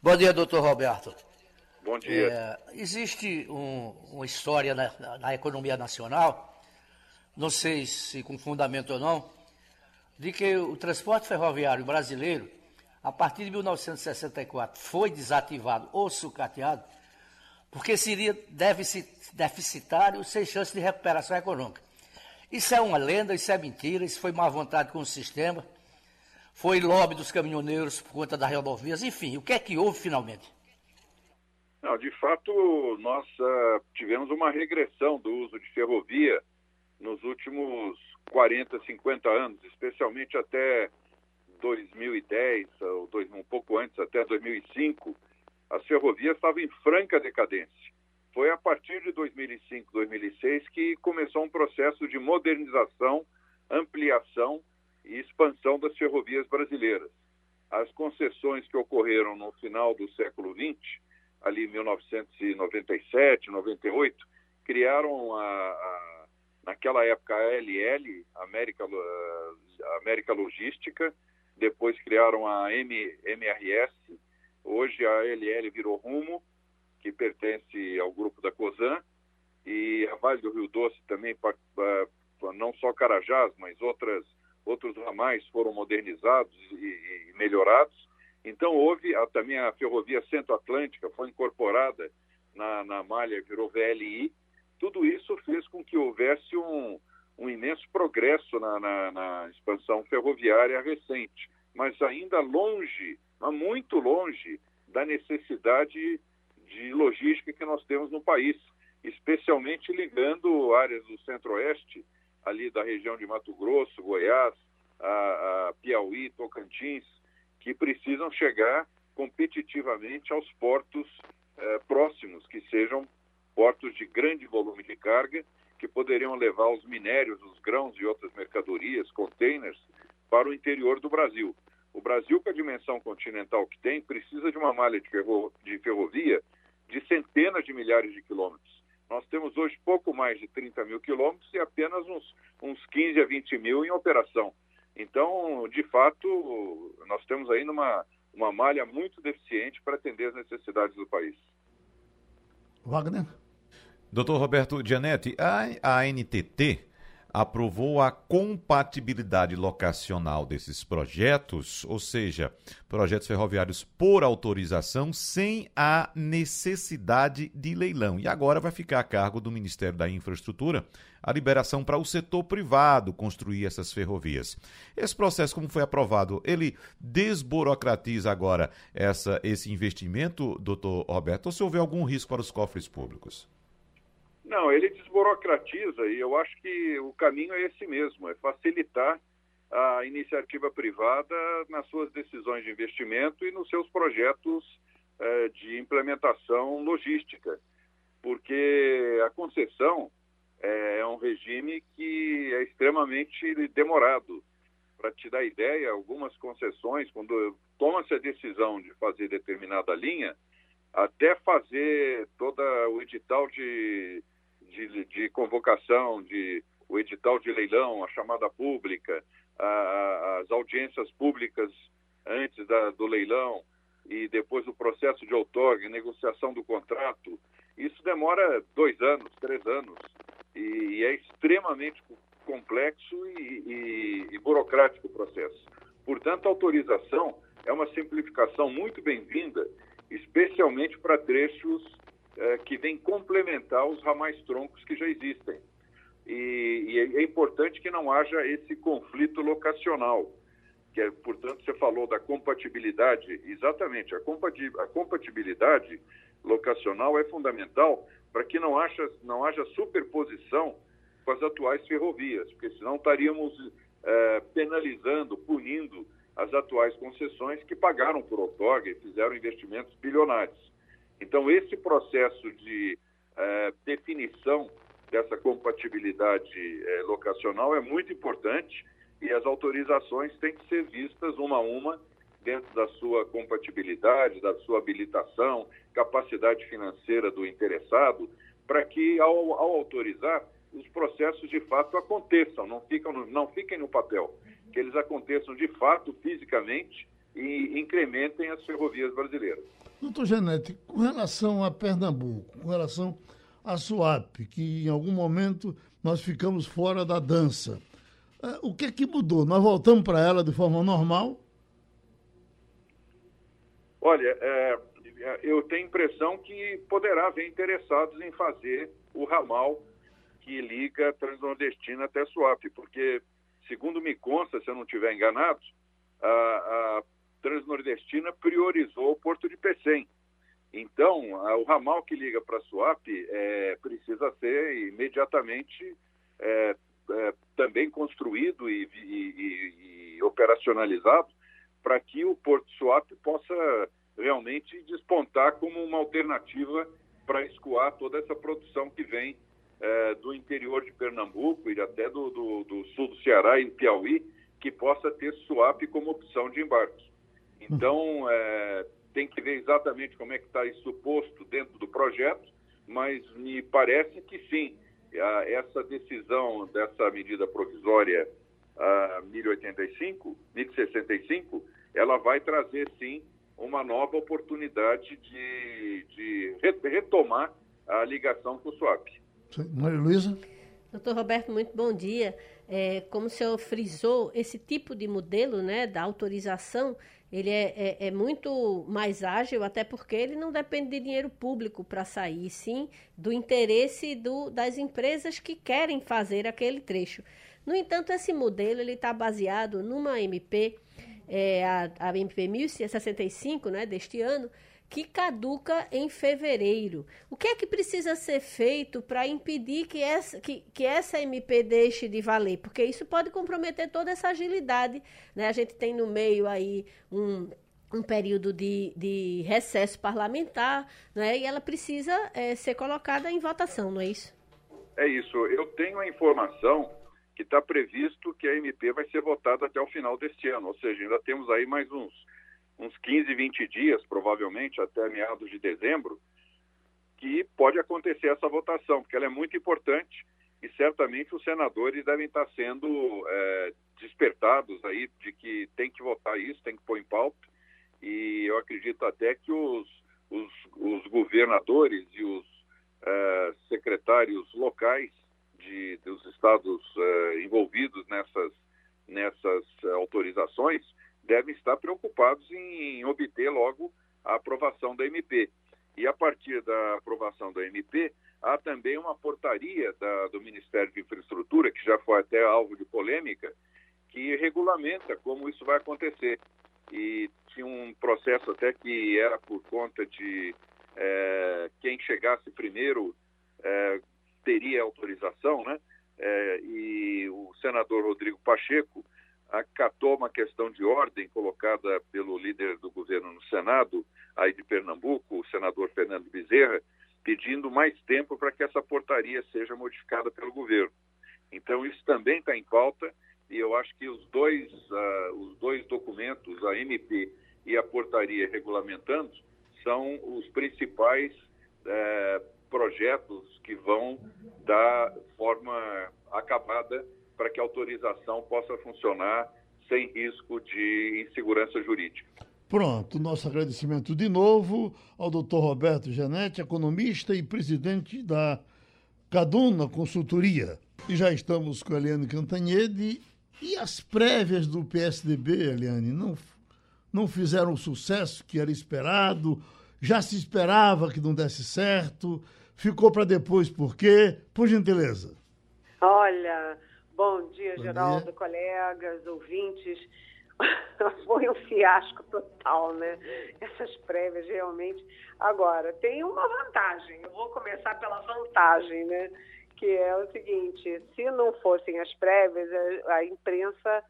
Bom dia, doutor Roberto. Bom dia. É, existe um, uma história na, na, economia nacional, não sei se com fundamento ou não, de que o transporte ferroviário brasileiro, a partir de 1964, foi desativado ou sucateado, porque seria deficitário sem chance de recuperação econômica. Isso é uma lenda, isso é mentira, isso foi má vontade com o sistema, foi lobby dos caminhoneiros por conta das rodovias, enfim, o que é que houve finalmente? Não, de fato, nós uh, tivemos uma regressão do uso de ferrovia nos últimos 40, 50 anos, especialmente até 2010, ou dois, um pouco antes, até 2005, as ferrovias estavam em franca decadência. Foi a partir de 2005, 2006 que começou um processo de modernização, ampliação e expansão das ferrovias brasileiras. As concessões que ocorreram no final do século XX ali em 1997, 98, criaram a, a, naquela época a ALL, América, a América Logística, depois criaram a M, MRS, hoje a ALL virou Rumo, que pertence ao grupo da COSAN, e a Vale do Rio Doce também, não só Carajás, mas outras, outros ramais foram modernizados e, e melhorados, então houve a, também a ferrovia Centro-Atlântica, foi incorporada na, na malha, virou VLI. Tudo isso fez com que houvesse um, um imenso progresso na, na, na, expansão ferroviária recente, mas ainda longe, mas muito longe da necessidade de logística que nós temos no país, especialmente ligando áreas do centro-oeste, ali da região de Mato Grosso, Goiás, a, a Piauí, Tocantins, que precisam chegar competitivamente aos portos eh, próximos, que sejam portos de grande volume de carga, que poderiam levar os minérios, os grãos e outras mercadorias, containers, para o interior do Brasil. O Brasil, com a dimensão continental que tem, precisa de uma malha de, ferro, de ferrovia de centenas de milhares de quilômetros. Nós temos hoje pouco mais de 30 mil quilômetros e apenas uns, uns 15 a 20 mil em operação. Então, de fato, nós temos aí uma, uma malha muito deficiente para atender as necessidades do país. Wagner? Doutor Roberto Gianetti, a ANTT aprovou a compatibilidade locacional desses projetos, ou seja, projetos ferroviários por autorização sem a necessidade de leilão. E agora vai ficar a cargo do Ministério da Infraestrutura a liberação para o setor privado construir essas ferrovias. Esse processo, como foi aprovado, ele desburocratiza agora essa, esse investimento, doutor Roberto, ou se houver algum risco para os cofres públicos? Não, ele desburocratiza e eu acho que o caminho é esse mesmo, é facilitar a iniciativa privada nas suas decisões de investimento e nos seus projetos eh, de implementação logística, porque a concessão eh, é um regime que é extremamente demorado. Para te dar ideia, algumas concessões, quando toma-se a decisão de fazer determinada linha, até fazer todo o edital de de, de convocação, de o edital de leilão, a chamada pública, a, as audiências públicas antes da, do leilão e depois o processo de outorga, negociação do contrato, isso demora dois anos, três anos e, e é extremamente complexo e, e, e burocrático o processo. Portanto, a autorização é uma simplificação muito bem-vinda, especialmente para trechos é, que vem complementar os ramais troncos que já existem. E, e é, é importante que não haja esse conflito locacional, que é, portanto, você falou da compatibilidade, exatamente, a, a compatibilidade locacional é fundamental para que não haja, não haja superposição com as atuais ferrovias, porque senão estaríamos é, penalizando, punindo as atuais concessões que pagaram por outorga e fizeram investimentos bilionários. Então, esse processo de eh, definição dessa compatibilidade eh, locacional é muito importante e as autorizações têm que ser vistas uma a uma dentro da sua compatibilidade, da sua habilitação, capacidade financeira do interessado, para que, ao, ao, autorizar, os processos de fato aconteçam, não, ficam não fiquem no papel, que eles aconteçam de fato, fisicamente, e incrementem as ferrovias brasileiras. Doutor Janete, com relação a Pernambuco, com relação à SUAP, que em algum momento nós ficamos fora da dança, é, o que é que mudou? Nós voltamos para ela de forma normal? Olha, é, eu tenho impressão que poderá haver interessados em fazer o ramal que liga Transnordestina até Suape, porque, segundo me consta, se eu não estiver enganado, a, a Transnordestina priorizou o Porto de Pecém. Então, a, o ramal que liga para Suape é, precisa ser imediatamente é, é, também construído e, e, e operacionalizado para que o Porto Suape possa realmente despontar como uma alternativa para escoar toda essa produção que vem é, do interior de Pernambuco e até do, do, do, sul do Ceará e Piauí, que possa ter SUAP como opção de embarque. Então, é, tem que ver exatamente como é que está isso posto dentro do projeto, mas me parece que sim, a, essa decisão dessa medida provisória a 1085, 1065, ela vai trazer sim uma nova oportunidade de, de retomar a ligação com o SWAP. Maria Luísa? Doutor Roberto, muito bom dia. É, como o senhor frisou, esse tipo de modelo né, da autorização, ele é, é, é muito mais ágil, até porque ele não depende de dinheiro público para sair, sim do interesse do, das empresas que querem fazer aquele trecho. No entanto, esse modelo está baseado numa MP é, a, a MP 1065 né, deste ano, que caduca em fevereiro. O que é que precisa ser feito para impedir que essa, que, que essa MP deixe de valer? Porque isso pode comprometer toda essa agilidade. Né? A gente tem no meio aí um, um período de, de recesso parlamentar, né? e ela precisa é, ser colocada em votação, não é isso? É isso. Eu tenho a informação que está previsto que a MP vai ser votada até o final deste ano, ou seja, ainda temos aí mais uns, uns 15, 20 dias, provavelmente, até meados de dezembro, que pode acontecer essa votação, porque ela é muito importante e certamente os senadores devem estar sendo é, despertados aí de que tem que votar isso, tem que pôr em pauta, e eu acredito até que os, os, os governadores e os é, secretários locais de, dos estados uh, envolvidos nessas, nessas uh, autorizações devem estar preocupados em, obter logo a aprovação da MP. E a partir da aprovação da MP, há também uma portaria da, do Ministério de Infraestrutura, que já foi até alvo de polêmica, que regulamenta como isso vai acontecer. E tinha um processo até que era por conta de é, quem chegasse primeiro é, teria autorização, né? É, e o senador Rodrigo Pacheco acatou uma questão de ordem colocada pelo líder do governo no Senado, aí de Pernambuco, o senador Fernando Bezerra, pedindo mais tempo para que essa portaria seja modificada pelo governo. Então, isso também está em pauta e eu acho que os dois, uh, os dois documentos, a MP e a portaria regulamentando, são os principais uh, projetos que vão dar forma acabada para que a autorização possa funcionar sem risco de insegurança jurídica. Pronto, nosso agradecimento de novo ao doutor Roberto Janete, economista e presidente da Caduna Consultoria. E já estamos com a Eliane Cantanhede. E as prévias do PSDB, Eliane, não, não fizeram o sucesso que era esperado? Já se esperava que não desse certo? ficou para depois por quê? Por gentileza. Olha, bom dia, bom Geraldo, dia. colegas, ouvintes. Foi um fiasco total, né? Essas prévias realmente. Agora, tem uma vantagem. Eu vou começar pela vantagem, né? Que é o seguinte: se não fossem as prévias, a, a imprensa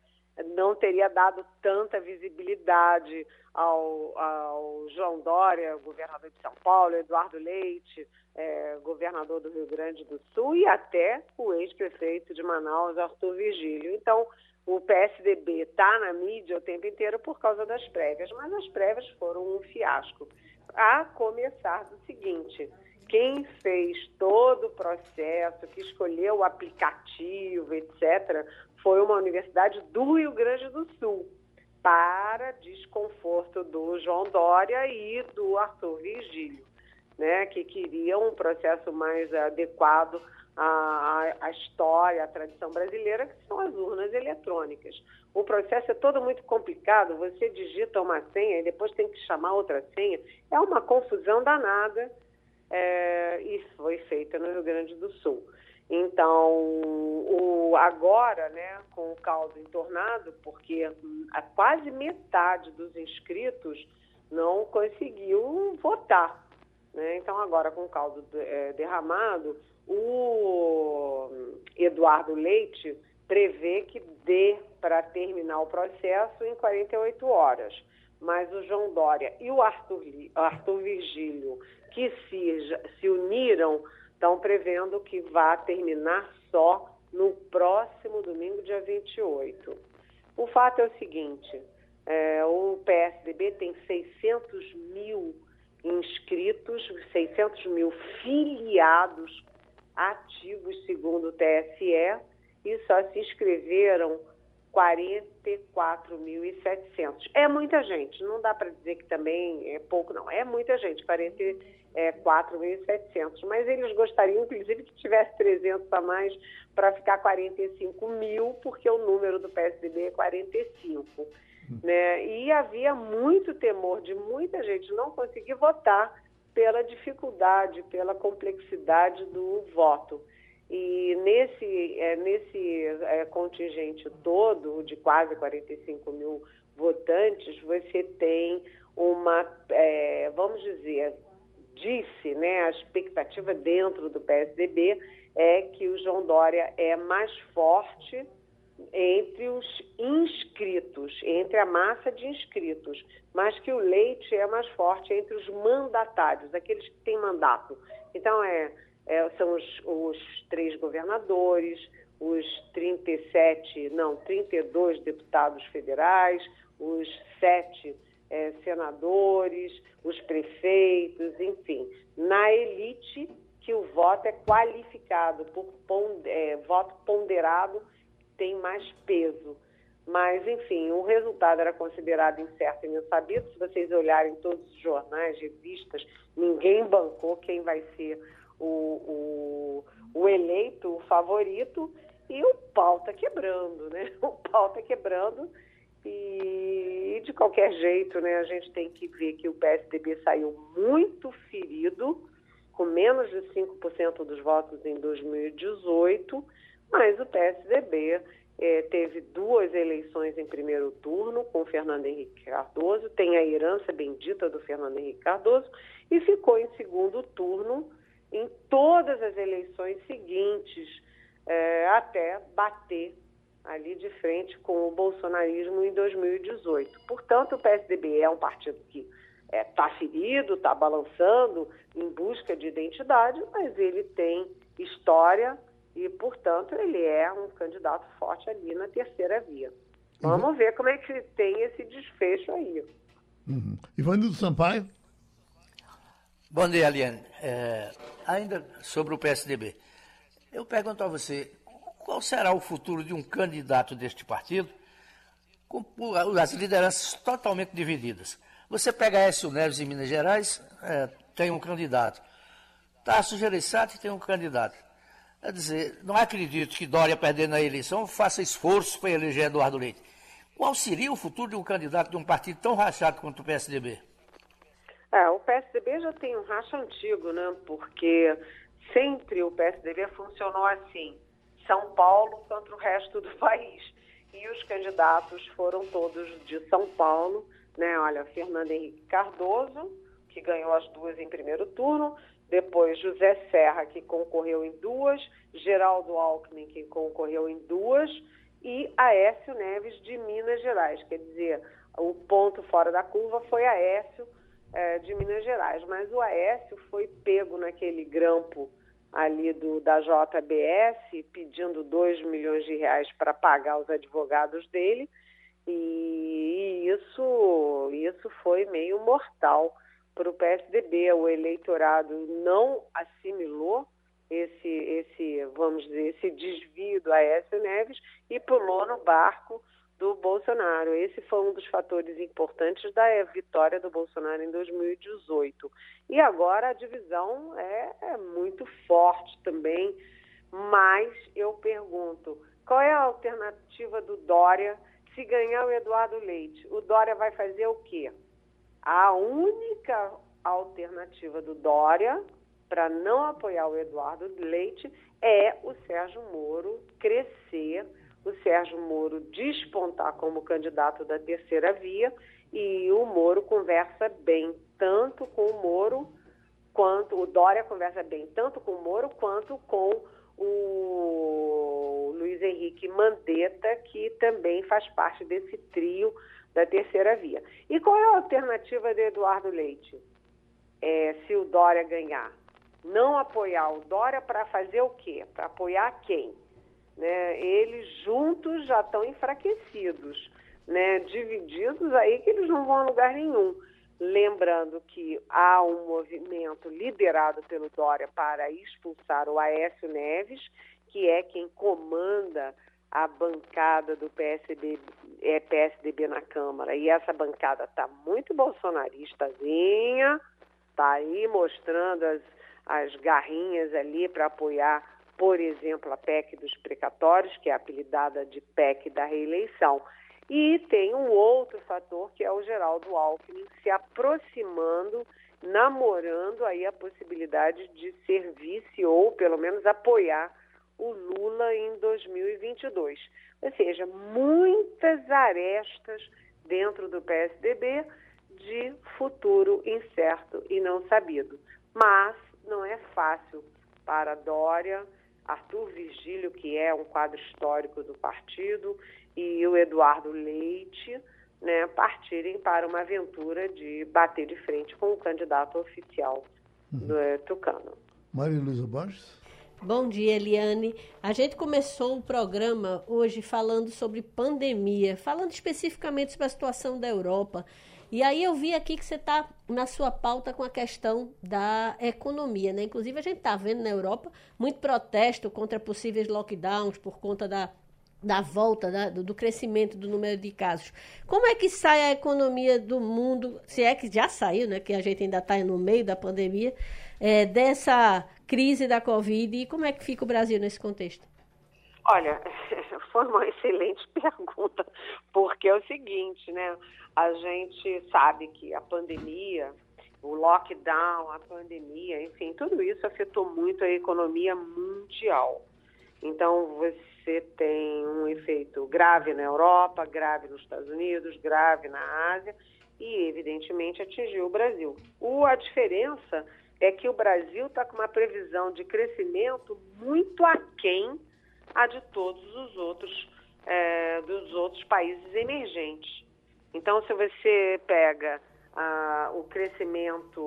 não teria dado tanta visibilidade ao, ao João Dória, governador de São Paulo, Eduardo Leite, é, governador do Rio Grande do Sul, e até o ex-prefeito de Manaus, Arthur Vigílio. Então, o PSDB está na mídia o tempo inteiro por causa das prévias, mas as prévias foram um fiasco. A começar do seguinte: quem fez todo o processo, que escolheu o aplicativo, etc., foi uma universidade do Rio Grande do Sul, para desconforto do João Dória e do Arthur Virgílio, né, que queriam um processo mais adequado à, à história, à tradição brasileira, que são as urnas eletrônicas. O processo é todo muito complicado, você digita uma senha e depois tem que chamar outra senha, é uma confusão danada é, e foi feita no Rio Grande do Sul. Então, o, agora, né, com o caldo entornado, porque a quase metade dos inscritos não conseguiu votar. Né? Então, agora com o caldo é, derramado, o Eduardo Leite prevê que dê para terminar o processo em 48 horas. Mas o João Dória e o Arthur, Arthur Virgílio, que se, se uniram estão prevendo que vá terminar só no próximo domingo, dia 28. O fato é o seguinte: é, o PSDB tem 600 mil inscritos, 600 mil filiados ativos, segundo o TSE, e só se inscreveram 44.700. É muita gente, não dá para dizer que também é pouco, não. É muita gente, 44.700. Mas eles gostariam, inclusive, que tivesse 300 a mais para ficar 45 mil, porque o número do PSDB é 45. Né? E havia muito temor de muita gente não conseguir votar pela dificuldade, pela complexidade do voto. E nesse, é, nesse é, contingente todo, de quase 45 mil votantes, você tem uma, é, vamos dizer, disse, né, a expectativa dentro do PSDB é que o João Dória é mais forte entre os inscritos, entre a massa de inscritos, mas que o Leite é mais forte entre os mandatários, aqueles que têm mandato. Então, é é, são os, os três governadores, os 37, não, 32 deputados federais, os sete é, senadores, os prefeitos, enfim, na elite que o voto é qualificado por é, voto ponderado tem mais peso. Mas, enfim, o resultado era considerado incerto e não sabido. Se vocês olharem todos os jornais, revistas, ninguém bancou quem vai ser o, o, o eleito, o favorito, e o pau está quebrando, né? O pau está quebrando e, de qualquer jeito, né, a gente tem que ver que o PSDB saiu muito ferido, com menos de 5% dos votos em 2018, mas o PSDB é, teve duas eleições em primeiro turno com Fernando Henrique Cardoso, tem a herança bendita do Fernando Henrique Cardoso, e ficou em segundo turno em todas as eleições seguintes, é, até bater ali de frente com o bolsonarismo em 2018. Portanto, o PSDB é um partido que está é, tá ferido, está balançando em busca de identidade, mas ele tem história e, portanto, ele é um candidato forte ali na terceira via. Vamos uhum. ver como é que tem esse desfecho aí. Uhum. Ivanildo Sampaio? Bom dia, Aliane. É, ainda sobre o PSDB. Eu pergunto a você, qual será o futuro de um candidato deste partido com as lideranças totalmente divididas? Você pega Écio Neves em Minas Gerais, é, tem um candidato. Tasso Gereissati tem um candidato. Quer dizer, não acredito que Dória perdendo a eleição faça esforço para eleger Eduardo Leite. Qual seria o futuro de um candidato de um partido tão rachado quanto o PSDB? É, o PSDB já tem um racha antigo, né? Porque sempre o PSDB funcionou assim: São Paulo contra o resto do país. E os candidatos foram todos de São Paulo, né? Olha, Fernando Henrique Cardoso, que ganhou as duas em primeiro turno, depois José Serra, que concorreu em duas, Geraldo Alckmin, que concorreu em duas, e Aécio Neves de Minas Gerais. Quer dizer, o ponto fora da curva foi Aécio é, de Minas Gerais, mas o Aécio foi pego naquele grampo ali do, da JBS pedindo 2 milhões de reais para pagar os advogados dele e isso, isso foi meio mortal para o PSDB. O eleitorado não assimilou esse, esse, vamos dizer, esse desvio do Aécio Neves e pulou no barco do Bolsonaro. Esse foi um dos fatores importantes da vitória do Bolsonaro em 2018. E agora a divisão é, é muito forte também, mas eu pergunto, qual é a alternativa do Dória se ganhar o Eduardo Leite? O Dória vai fazer o quê? A única alternativa do Dória para não apoiar o Eduardo Leite é o Sérgio Moro crescer, o Sérgio Moro despontar como candidato da terceira via e o Moro conversa bem tanto com o Moro quanto o Dória conversa bem tanto com o Moro quanto com o Luiz Henrique Mandetta, que também faz parte desse trio da terceira via. E qual é a alternativa de Eduardo Leite? É, se o Dória ganhar, não apoiar o Dória para fazer o quê? Para apoiar quem? Né? Eles juntos já estão enfraquecidos, né? divididos aí que eles não vão a lugar nenhum. Lembrando que há um movimento liderado pelo Dória para expulsar o Aécio Neves, que é quem comanda a bancada do PSB, é, PSDB na Câmara. E essa bancada está muito bolsonaristazinha, está aí mostrando as, as garrinhas ali para apoiar, por exemplo, a PEC dos precatórios, que é apelidada de PEC da reeleição. E tem um outro fator que é o Geraldo Alckmin se aproximando, namorando aí a possibilidade de ser vice ou pelo menos apoiar o Lula em 2022. Ou seja, muitas arestas dentro do PSDB de futuro incerto e não sabido. Mas não é fácil para Dória, Arthur Virgílio, que é um quadro histórico do partido, e o Eduardo Leite né, partirem para uma aventura de bater de frente com o candidato oficial uhum. do é, Tucano. Maria Luísa Borges. Bom dia, Eliane. A gente começou o programa hoje falando sobre pandemia, falando especificamente sobre a situação da Europa. E aí eu vi aqui que você está na sua pauta com a questão da economia, né? Inclusive a gente está vendo na Europa muito protesto contra possíveis lockdowns por conta da da volta, da, do crescimento do número de casos. Como é que sai a economia do mundo, se é que já saiu, né, que a gente ainda está no meio da pandemia, é, dessa crise da Covid e como é que fica o Brasil nesse contexto? Olha, foi uma excelente pergunta, porque é o seguinte, né? A gente sabe que a pandemia, o lockdown, a pandemia, enfim, tudo isso afetou muito a economia mundial. Então, você tem um efeito grave na Europa, grave nos Estados Unidos, grave na Ásia e, evidentemente, atingiu o Brasil. O, a diferença é que o Brasil está com uma previsão de crescimento muito aquém a de todos os outros, é, dos outros países emergentes. Então, se você pega ah, o crescimento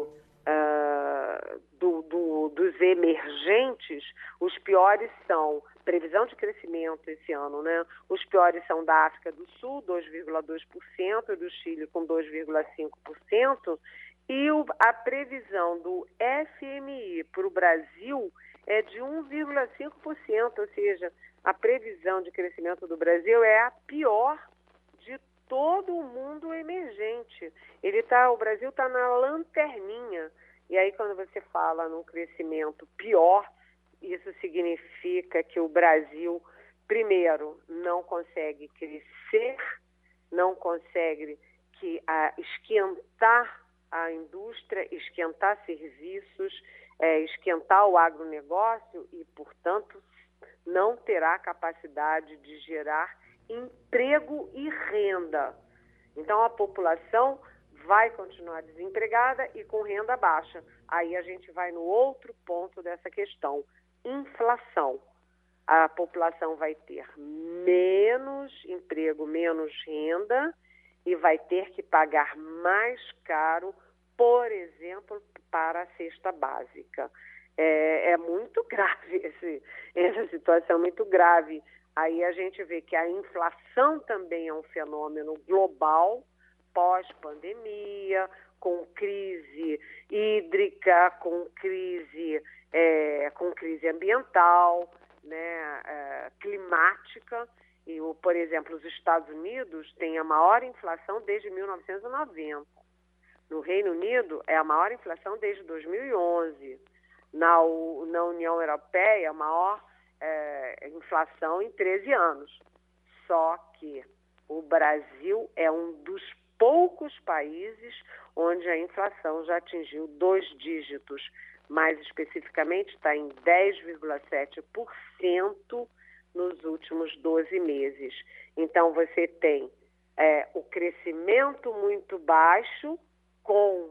uh, do, do, dos emergentes, os piores são previsão de crescimento esse ano, né? Os piores são da África do Sul, 2,2%, do Chile com 2,5%, e o, a previsão do FMI para o Brasil é de 1,5%, ou seja, a previsão de crescimento do Brasil é a pior de todo o mundo emergente. Ele tá, o Brasil está na lanterninha. E aí, quando você fala num crescimento pior, isso significa que o Brasil, primeiro, não consegue crescer, não consegue que, a, esquentar a indústria, esquentar serviços, é, esquentar o agronegócio e, portanto, não terá capacidade de gerar emprego e renda. Então, a população vai continuar desempregada e com renda baixa. Aí a gente vai no outro ponto dessa questão: inflação. a população vai ter menos emprego, menos renda e vai ter que pagar mais caro, por exemplo, para a cesta básica. É, é muito grave esse, essa situação, muito grave. Aí a gente vê que a inflação também é um fenômeno global, pós-pandemia, com crise hídrica, com crise, é, com crise ambiental, né, é, climática. E, por exemplo, os Estados Unidos têm a maior inflação desde 1990. No Reino Unido, é a maior inflação desde 2011. Na, na União Europeia, a maior é, inflação em 13 anos. Só que o Brasil é um dos poucos países onde a inflação já atingiu dois dígitos. Mais especificamente, está em 10,7% nos últimos 12 meses. Então, você tem é, o crescimento muito baixo, com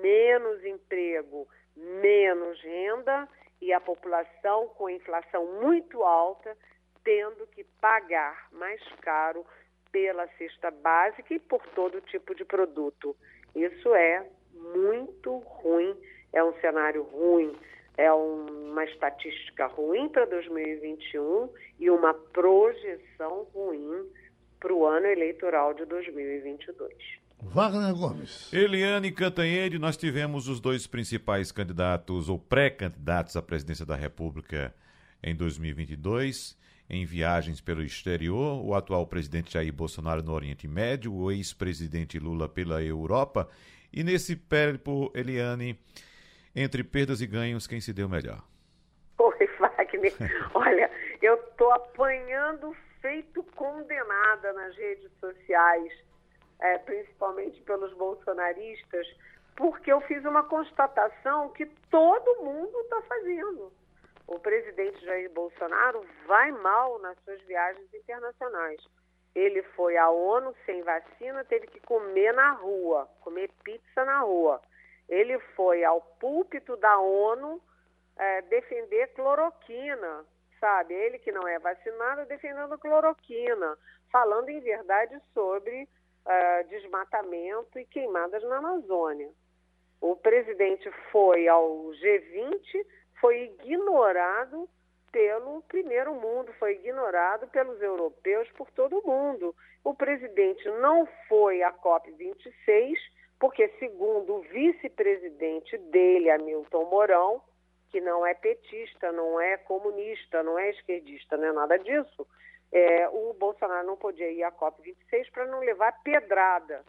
menos emprego, menos renda e a população com inflação muito alta, tendo que pagar mais caro pela cesta básica e por todo tipo de produto. Isso é muito ruim, é um cenário ruim, é uma estatística ruim para 2021 e uma projeção ruim para o ano eleitoral de 2022. Wagner Gomes. Eliane Cantanhede, nós tivemos os dois principais candidatos ou pré-candidatos à presidência da República em 2022 em viagens pelo exterior, o atual presidente Jair Bolsonaro no Oriente Médio, o ex-presidente Lula pela Europa. E nesse périplo, Eliane, entre perdas e ganhos, quem se deu melhor? Oi, Wagner. Olha, eu estou apanhando feito condenada nas redes sociais, é, principalmente pelos bolsonaristas, porque eu fiz uma constatação que todo mundo está fazendo o presidente Jair Bolsonaro vai mal nas suas viagens internacionais. Ele foi à ONU sem vacina, teve que comer na rua, comer pizza na rua. Ele foi ao púlpito da ONU é, defender cloroquina, sabe? Ele que não é vacinado defendendo cloroquina, falando em verdade sobre uh, desmatamento e queimadas na Amazônia. O presidente foi ao G20 foi ignorado pelo primeiro mundo, foi ignorado pelos europeus, por todo mundo. O presidente não foi à COP26, porque, segundo o vice-presidente dele, Hamilton Mourão, que não é petista, não é comunista, não é esquerdista, não é nada disso, é, o Bolsonaro não podia ir à COP26 para não levar pedrada.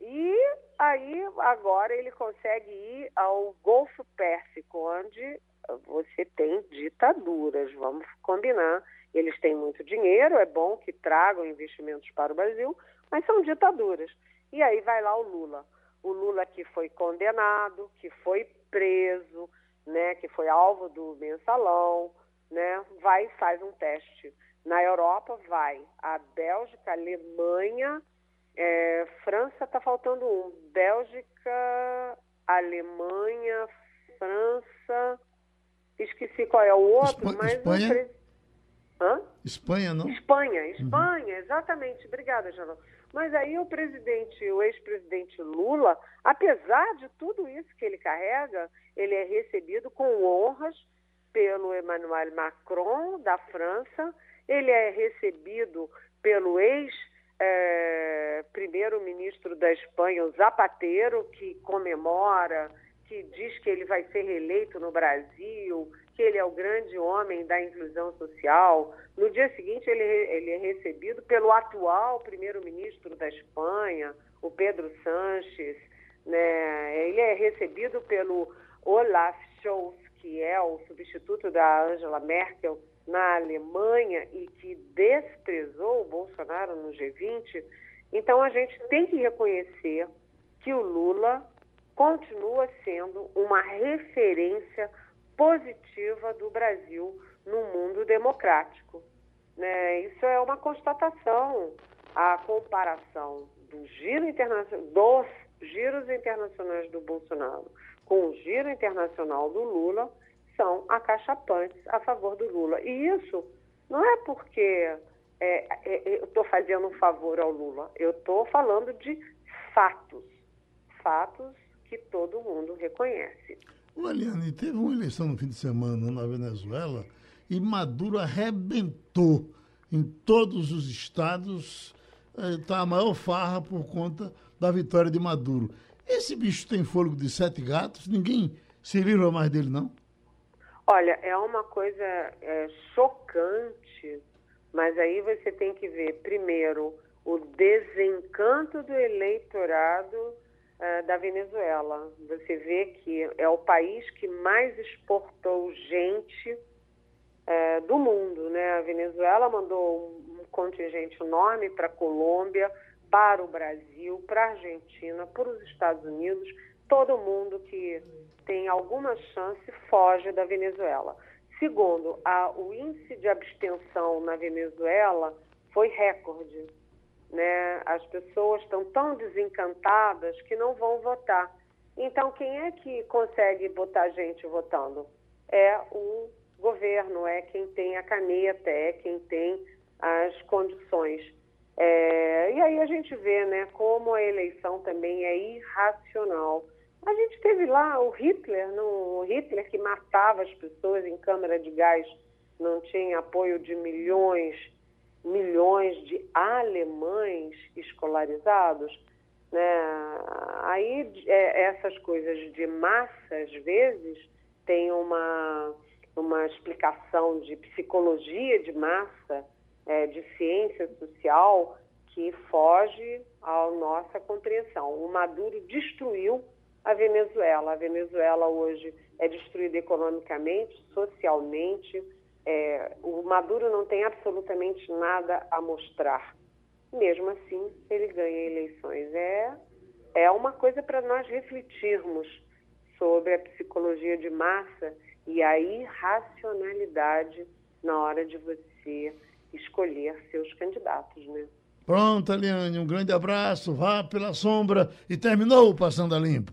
E aí, agora, ele consegue ir ao Golfo Pérsico, onde você tem ditaduras, vamos combinar. Eles têm muito dinheiro, é bom que tragam investimentos para o Brasil, mas são ditaduras. E aí vai lá o Lula. O Lula que foi condenado, que foi preso, né, que foi alvo do mensalão, né, vai e faz um teste. Na Europa vai a Bélgica, Alemanha, é, França está faltando um. Bélgica, Alemanha, França. Esqueci qual é o outro, Espa mas Espanha? Hã? Espanha, não? Espanha, Espanha, uhum. exatamente. Obrigada, Janão. Mas aí o presidente, o ex-presidente Lula, apesar de tudo isso que ele carrega, ele é recebido com honras pelo Emmanuel Macron, da França, ele é recebido pelo ex é, primeiro-ministro da Espanha, o Zapatero, que comemora, que diz que ele vai ser reeleito no Brasil, que ele é o grande homem da inclusão social. No dia seguinte, ele, ele é recebido pelo atual primeiro-ministro da Espanha, o Pedro Sanches. Né? Ele é recebido pelo Olaf Scholz, que é o substituto da Angela Merkel na Alemanha e que desprezou o Bolsonaro no G20, então a gente tem que reconhecer que o Lula continua sendo uma referência positiva do Brasil no mundo democrático. Né? Isso é uma constatação. A comparação do giro dos giros internacionais do Bolsonaro com o giro internacional do Lula são acachapantes a favor do Lula. E isso não é porque é, é, eu estou fazendo um favor ao Lula, eu estou falando de fatos. Fatos que todo mundo reconhece. Eliane, teve uma eleição no fim de semana na Venezuela e Maduro arrebentou em todos os estados. Está a maior farra por conta da vitória de Maduro. Esse bicho tem fôlego de sete gatos? Ninguém se livra mais dele, não? Olha, é uma coisa é, chocante, mas aí você tem que ver, primeiro, o desencanto do eleitorado uh, da Venezuela. Você vê que é o país que mais exportou gente uh, do mundo. Né? A Venezuela mandou um contingente enorme para a Colômbia, para o Brasil, para a Argentina, para os Estados Unidos. Todo mundo que tem alguma chance foge da Venezuela. Segundo, a, o índice de abstenção na Venezuela foi recorde. Né? As pessoas estão tão desencantadas que não vão votar. Então, quem é que consegue botar gente votando? É o governo, é quem tem a caneta, é quem tem as condições. É, e aí a gente vê né, como a eleição também é irracional. A gente teve lá o Hitler, no, o Hitler que matava as pessoas em câmara de gás, não tinha apoio de milhões, milhões de alemães escolarizados. Né? Aí é, essas coisas de massa, às vezes, tem uma, uma explicação de psicologia de massa, é, de ciência social, que foge à nossa compreensão. O Maduro destruiu a Venezuela. A Venezuela hoje é destruída economicamente, socialmente. É, o Maduro não tem absolutamente nada a mostrar. Mesmo assim, ele ganha eleições. É, é uma coisa para nós refletirmos sobre a psicologia de massa e a irracionalidade na hora de você escolher seus candidatos, né? Pronto, Eliane, um grande abraço, vá pela sombra e terminou o Passando a Limpo.